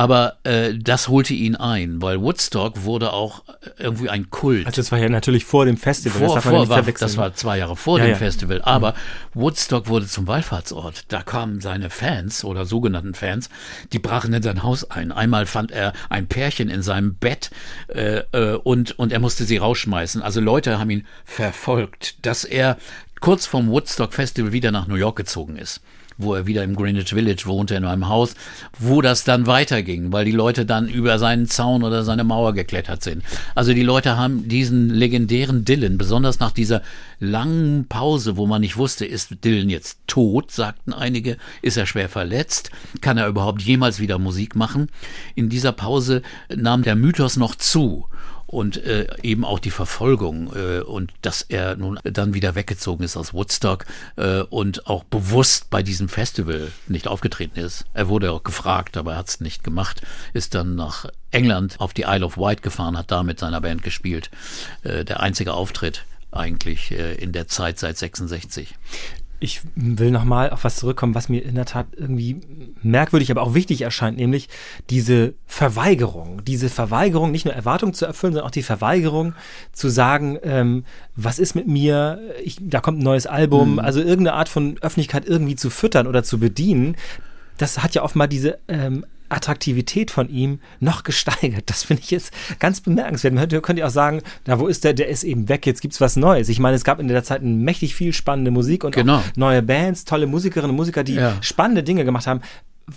Aber äh, das holte ihn ein, weil Woodstock wurde auch äh, irgendwie ein Kult. Also das war ja natürlich vor dem Festival. Vor, das, vor, war, das war zwei Jahre vor ja, dem ja. Festival. Aber mhm. Woodstock wurde zum Wallfahrtsort. Da kamen seine Fans oder sogenannten Fans, die brachen in sein Haus ein. Einmal fand er ein Pärchen in seinem Bett äh, äh, und, und er musste sie rausschmeißen. Also Leute haben ihn verfolgt, dass er kurz vorm Woodstock Festival wieder nach New York gezogen ist wo er wieder im Greenwich Village wohnte, in einem Haus, wo das dann weiterging, weil die Leute dann über seinen Zaun oder seine Mauer geklettert sind. Also die Leute haben diesen legendären Dylan, besonders nach dieser langen Pause, wo man nicht wusste, ist Dylan jetzt tot, sagten einige, ist er schwer verletzt, kann er überhaupt jemals wieder Musik machen? In dieser Pause nahm der Mythos noch zu und äh, eben auch die Verfolgung äh, und dass er nun dann wieder weggezogen ist aus Woodstock äh, und auch bewusst bei diesem Festival nicht aufgetreten ist. Er wurde auch gefragt, aber er hat es nicht gemacht, ist dann nach England auf die Isle of Wight gefahren, hat da mit seiner Band gespielt. Äh, der einzige Auftritt eigentlich äh, in der Zeit seit 66 ich will nochmal auf was zurückkommen, was mir in der Tat irgendwie merkwürdig, aber auch wichtig erscheint, nämlich diese Verweigerung. Diese Verweigerung, nicht nur Erwartungen zu erfüllen, sondern auch die Verweigerung zu sagen, ähm, was ist mit mir, ich, da kommt ein neues Album, mhm. also irgendeine Art von Öffentlichkeit irgendwie zu füttern oder zu bedienen. Das hat ja oft mal diese ähm, Attraktivität von ihm noch gesteigert. Das finde ich jetzt ganz bemerkenswert. Man könnte ja auch sagen, na, wo ist der? Der ist eben weg, jetzt gibt es was Neues. Ich meine, es gab in der Zeit mächtig viel spannende Musik und genau. neue Bands, tolle Musikerinnen und Musiker, die ja. spannende Dinge gemacht haben.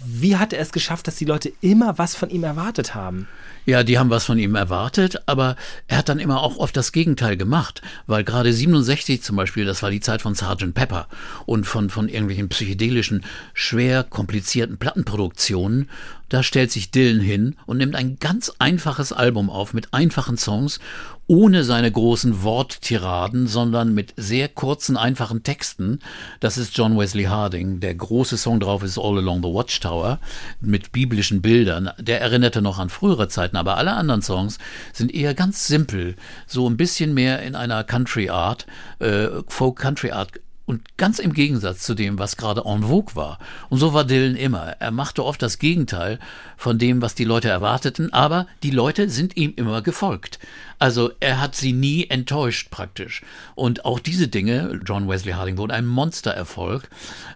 Wie hat er es geschafft, dass die Leute immer was von ihm erwartet haben? Ja, die haben was von ihm erwartet, aber er hat dann immer auch oft das Gegenteil gemacht, weil gerade 67 zum Beispiel, das war die Zeit von Sgt. Pepper und von, von irgendwelchen psychedelischen, schwer komplizierten Plattenproduktionen. Da stellt sich Dylan hin und nimmt ein ganz einfaches Album auf mit einfachen Songs ohne seine großen Worttiraden, sondern mit sehr kurzen, einfachen Texten. Das ist John Wesley Harding. Der große Song drauf ist All Along the Watchtower mit biblischen Bildern. Der erinnerte noch an frühere Zeiten, aber alle anderen Songs sind eher ganz simpel, so ein bisschen mehr in einer Country Art, äh, Folk Country Art und ganz im Gegensatz zu dem, was gerade en vogue war. Und so war Dylan immer. Er machte oft das Gegenteil von dem, was die Leute erwarteten, aber die Leute sind ihm immer gefolgt. Also er hat sie nie enttäuscht praktisch. Und auch diese Dinge, John Wesley Harding wurde ein Monstererfolg.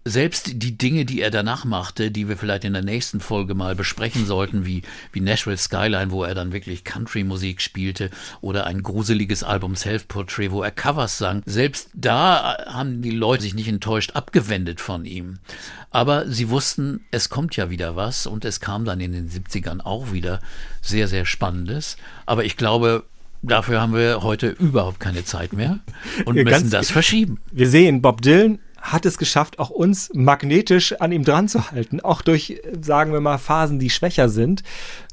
Selbst die Dinge, die er danach machte, die wir vielleicht in der nächsten Folge mal besprechen sollten, wie, wie Nashville Skyline, wo er dann wirklich Country-Musik spielte, oder ein gruseliges Album Self-Portrait, wo er Covers sang. Selbst da haben die Leute sich nicht enttäuscht abgewendet von ihm. Aber sie wussten, es kommt ja wieder was und es kam dann in den 70ern auch wieder sehr, sehr Spannendes. Aber ich glaube, Dafür haben wir heute überhaupt keine Zeit mehr und müssen Ganz, das verschieben. Wir sehen, Bob Dylan hat es geschafft, auch uns magnetisch an ihm dran zu halten, auch durch, sagen wir mal, Phasen, die schwächer sind.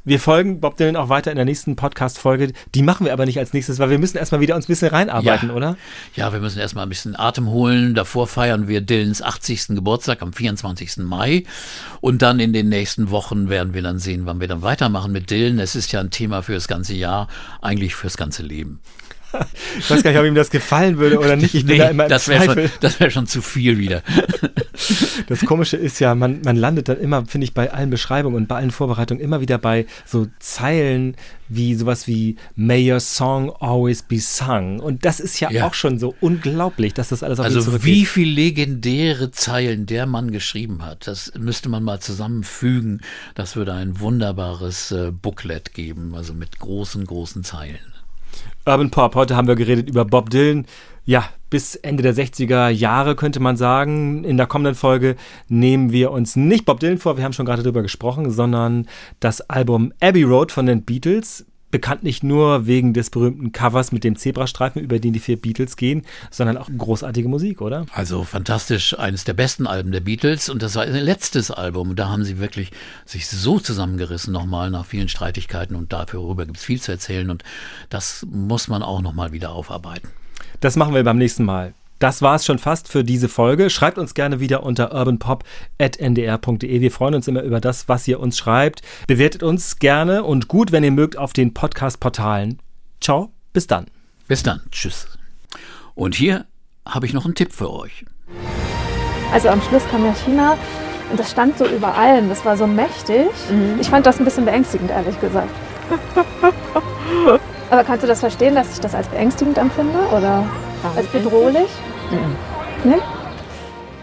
Wir folgen Bob Dylan auch weiter in der nächsten Podcast-Folge. Die machen wir aber nicht als nächstes, weil wir müssen erstmal wieder uns ein bisschen reinarbeiten, ja. oder? Ja, wir müssen erstmal ein bisschen Atem holen. Davor feiern wir Dylans 80. Geburtstag am 24. Mai. Und dann in den nächsten Wochen werden wir dann sehen, wann wir dann weitermachen mit Dylan. Es ist ja ein Thema für das ganze Jahr, eigentlich fürs ganze Leben. Ich weiß gar nicht, ob ihm das gefallen würde oder nicht. Ich bin nee, da immer im das wäre schon, das wär schon zu viel wieder. Das Komische ist ja, man, man landet dann immer, finde ich, bei allen Beschreibungen und bei allen Vorbereitungen immer wieder bei so Zeilen wie sowas wie May your song always be sung. Und das ist ja, ja. auch schon so unglaublich, dass das alles auf Also wie viele legendäre Zeilen der Mann geschrieben hat, das müsste man mal zusammenfügen. Das würde ein wunderbares äh, Booklet geben, also mit großen, großen Zeilen. Urban Pop. Heute haben wir geredet über Bob Dylan. Ja, bis Ende der 60er Jahre könnte man sagen. In der kommenden Folge nehmen wir uns nicht Bob Dylan vor, wir haben schon gerade darüber gesprochen, sondern das Album Abbey Road von den Beatles bekannt nicht nur wegen des berühmten Covers mit dem Zebrastreifen, über den die vier Beatles gehen, sondern auch großartige Musik, oder? Also fantastisch, eines der besten Alben der Beatles und das war ihr letztes Album. Da haben sie wirklich sich so zusammengerissen nochmal nach vielen Streitigkeiten und darüber gibt es viel zu erzählen und das muss man auch nochmal wieder aufarbeiten. Das machen wir beim nächsten Mal. Das war es schon fast für diese Folge. Schreibt uns gerne wieder unter urbanpop.ndr.de. Wir freuen uns immer über das, was ihr uns schreibt. Bewertet uns gerne und gut, wenn ihr mögt, auf den Podcast-Portalen. Ciao, bis dann. Bis dann. Tschüss. Und hier habe ich noch einen Tipp für euch. Also am Schluss kam ja China und das stand so über allem. Das war so mächtig. Mhm. Ich fand das ein bisschen beängstigend, ehrlich gesagt. Aber kannst du das verstehen, dass ich das als beängstigend empfinde oder als bedrohlich? Mhm. Nee?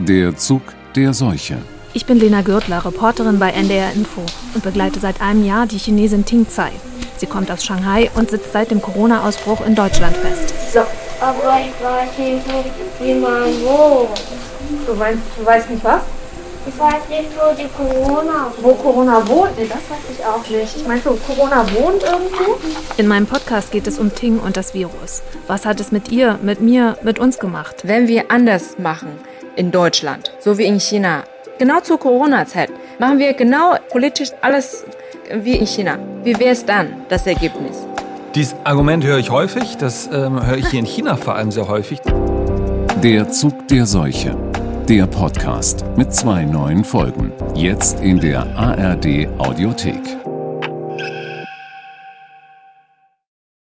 Der Zug der Seuche. Ich bin Lena Gürtler, Reporterin bei NDR Info und begleite seit einem Jahr die Chinesin Ting Tsai. Sie kommt aus Shanghai und sitzt seit dem Corona-Ausbruch in Deutschland fest. So, aber ich weiß nicht, wie man wohnt. Du, meinst, du weißt nicht was? Ich weiß nicht, wo die Corona wohnt. Wo Corona wohnt? Nee, das weiß ich auch nicht. Ich meine, so Corona wohnt irgendwo? In meinem Podcast geht es um Ting und das Virus. Was hat es mit ihr, mit mir, mit uns gemacht? Wenn wir anders machen in Deutschland, so wie in China, genau zur Corona-Zeit, machen wir genau politisch alles wie in China. Wie wäre es dann, das Ergebnis? Dieses Argument höre ich häufig, das ähm, höre ich hier in China vor allem sehr häufig. Der Zug der Seuche der Podcast mit zwei neuen Folgen. Jetzt in der ARD Audiothek.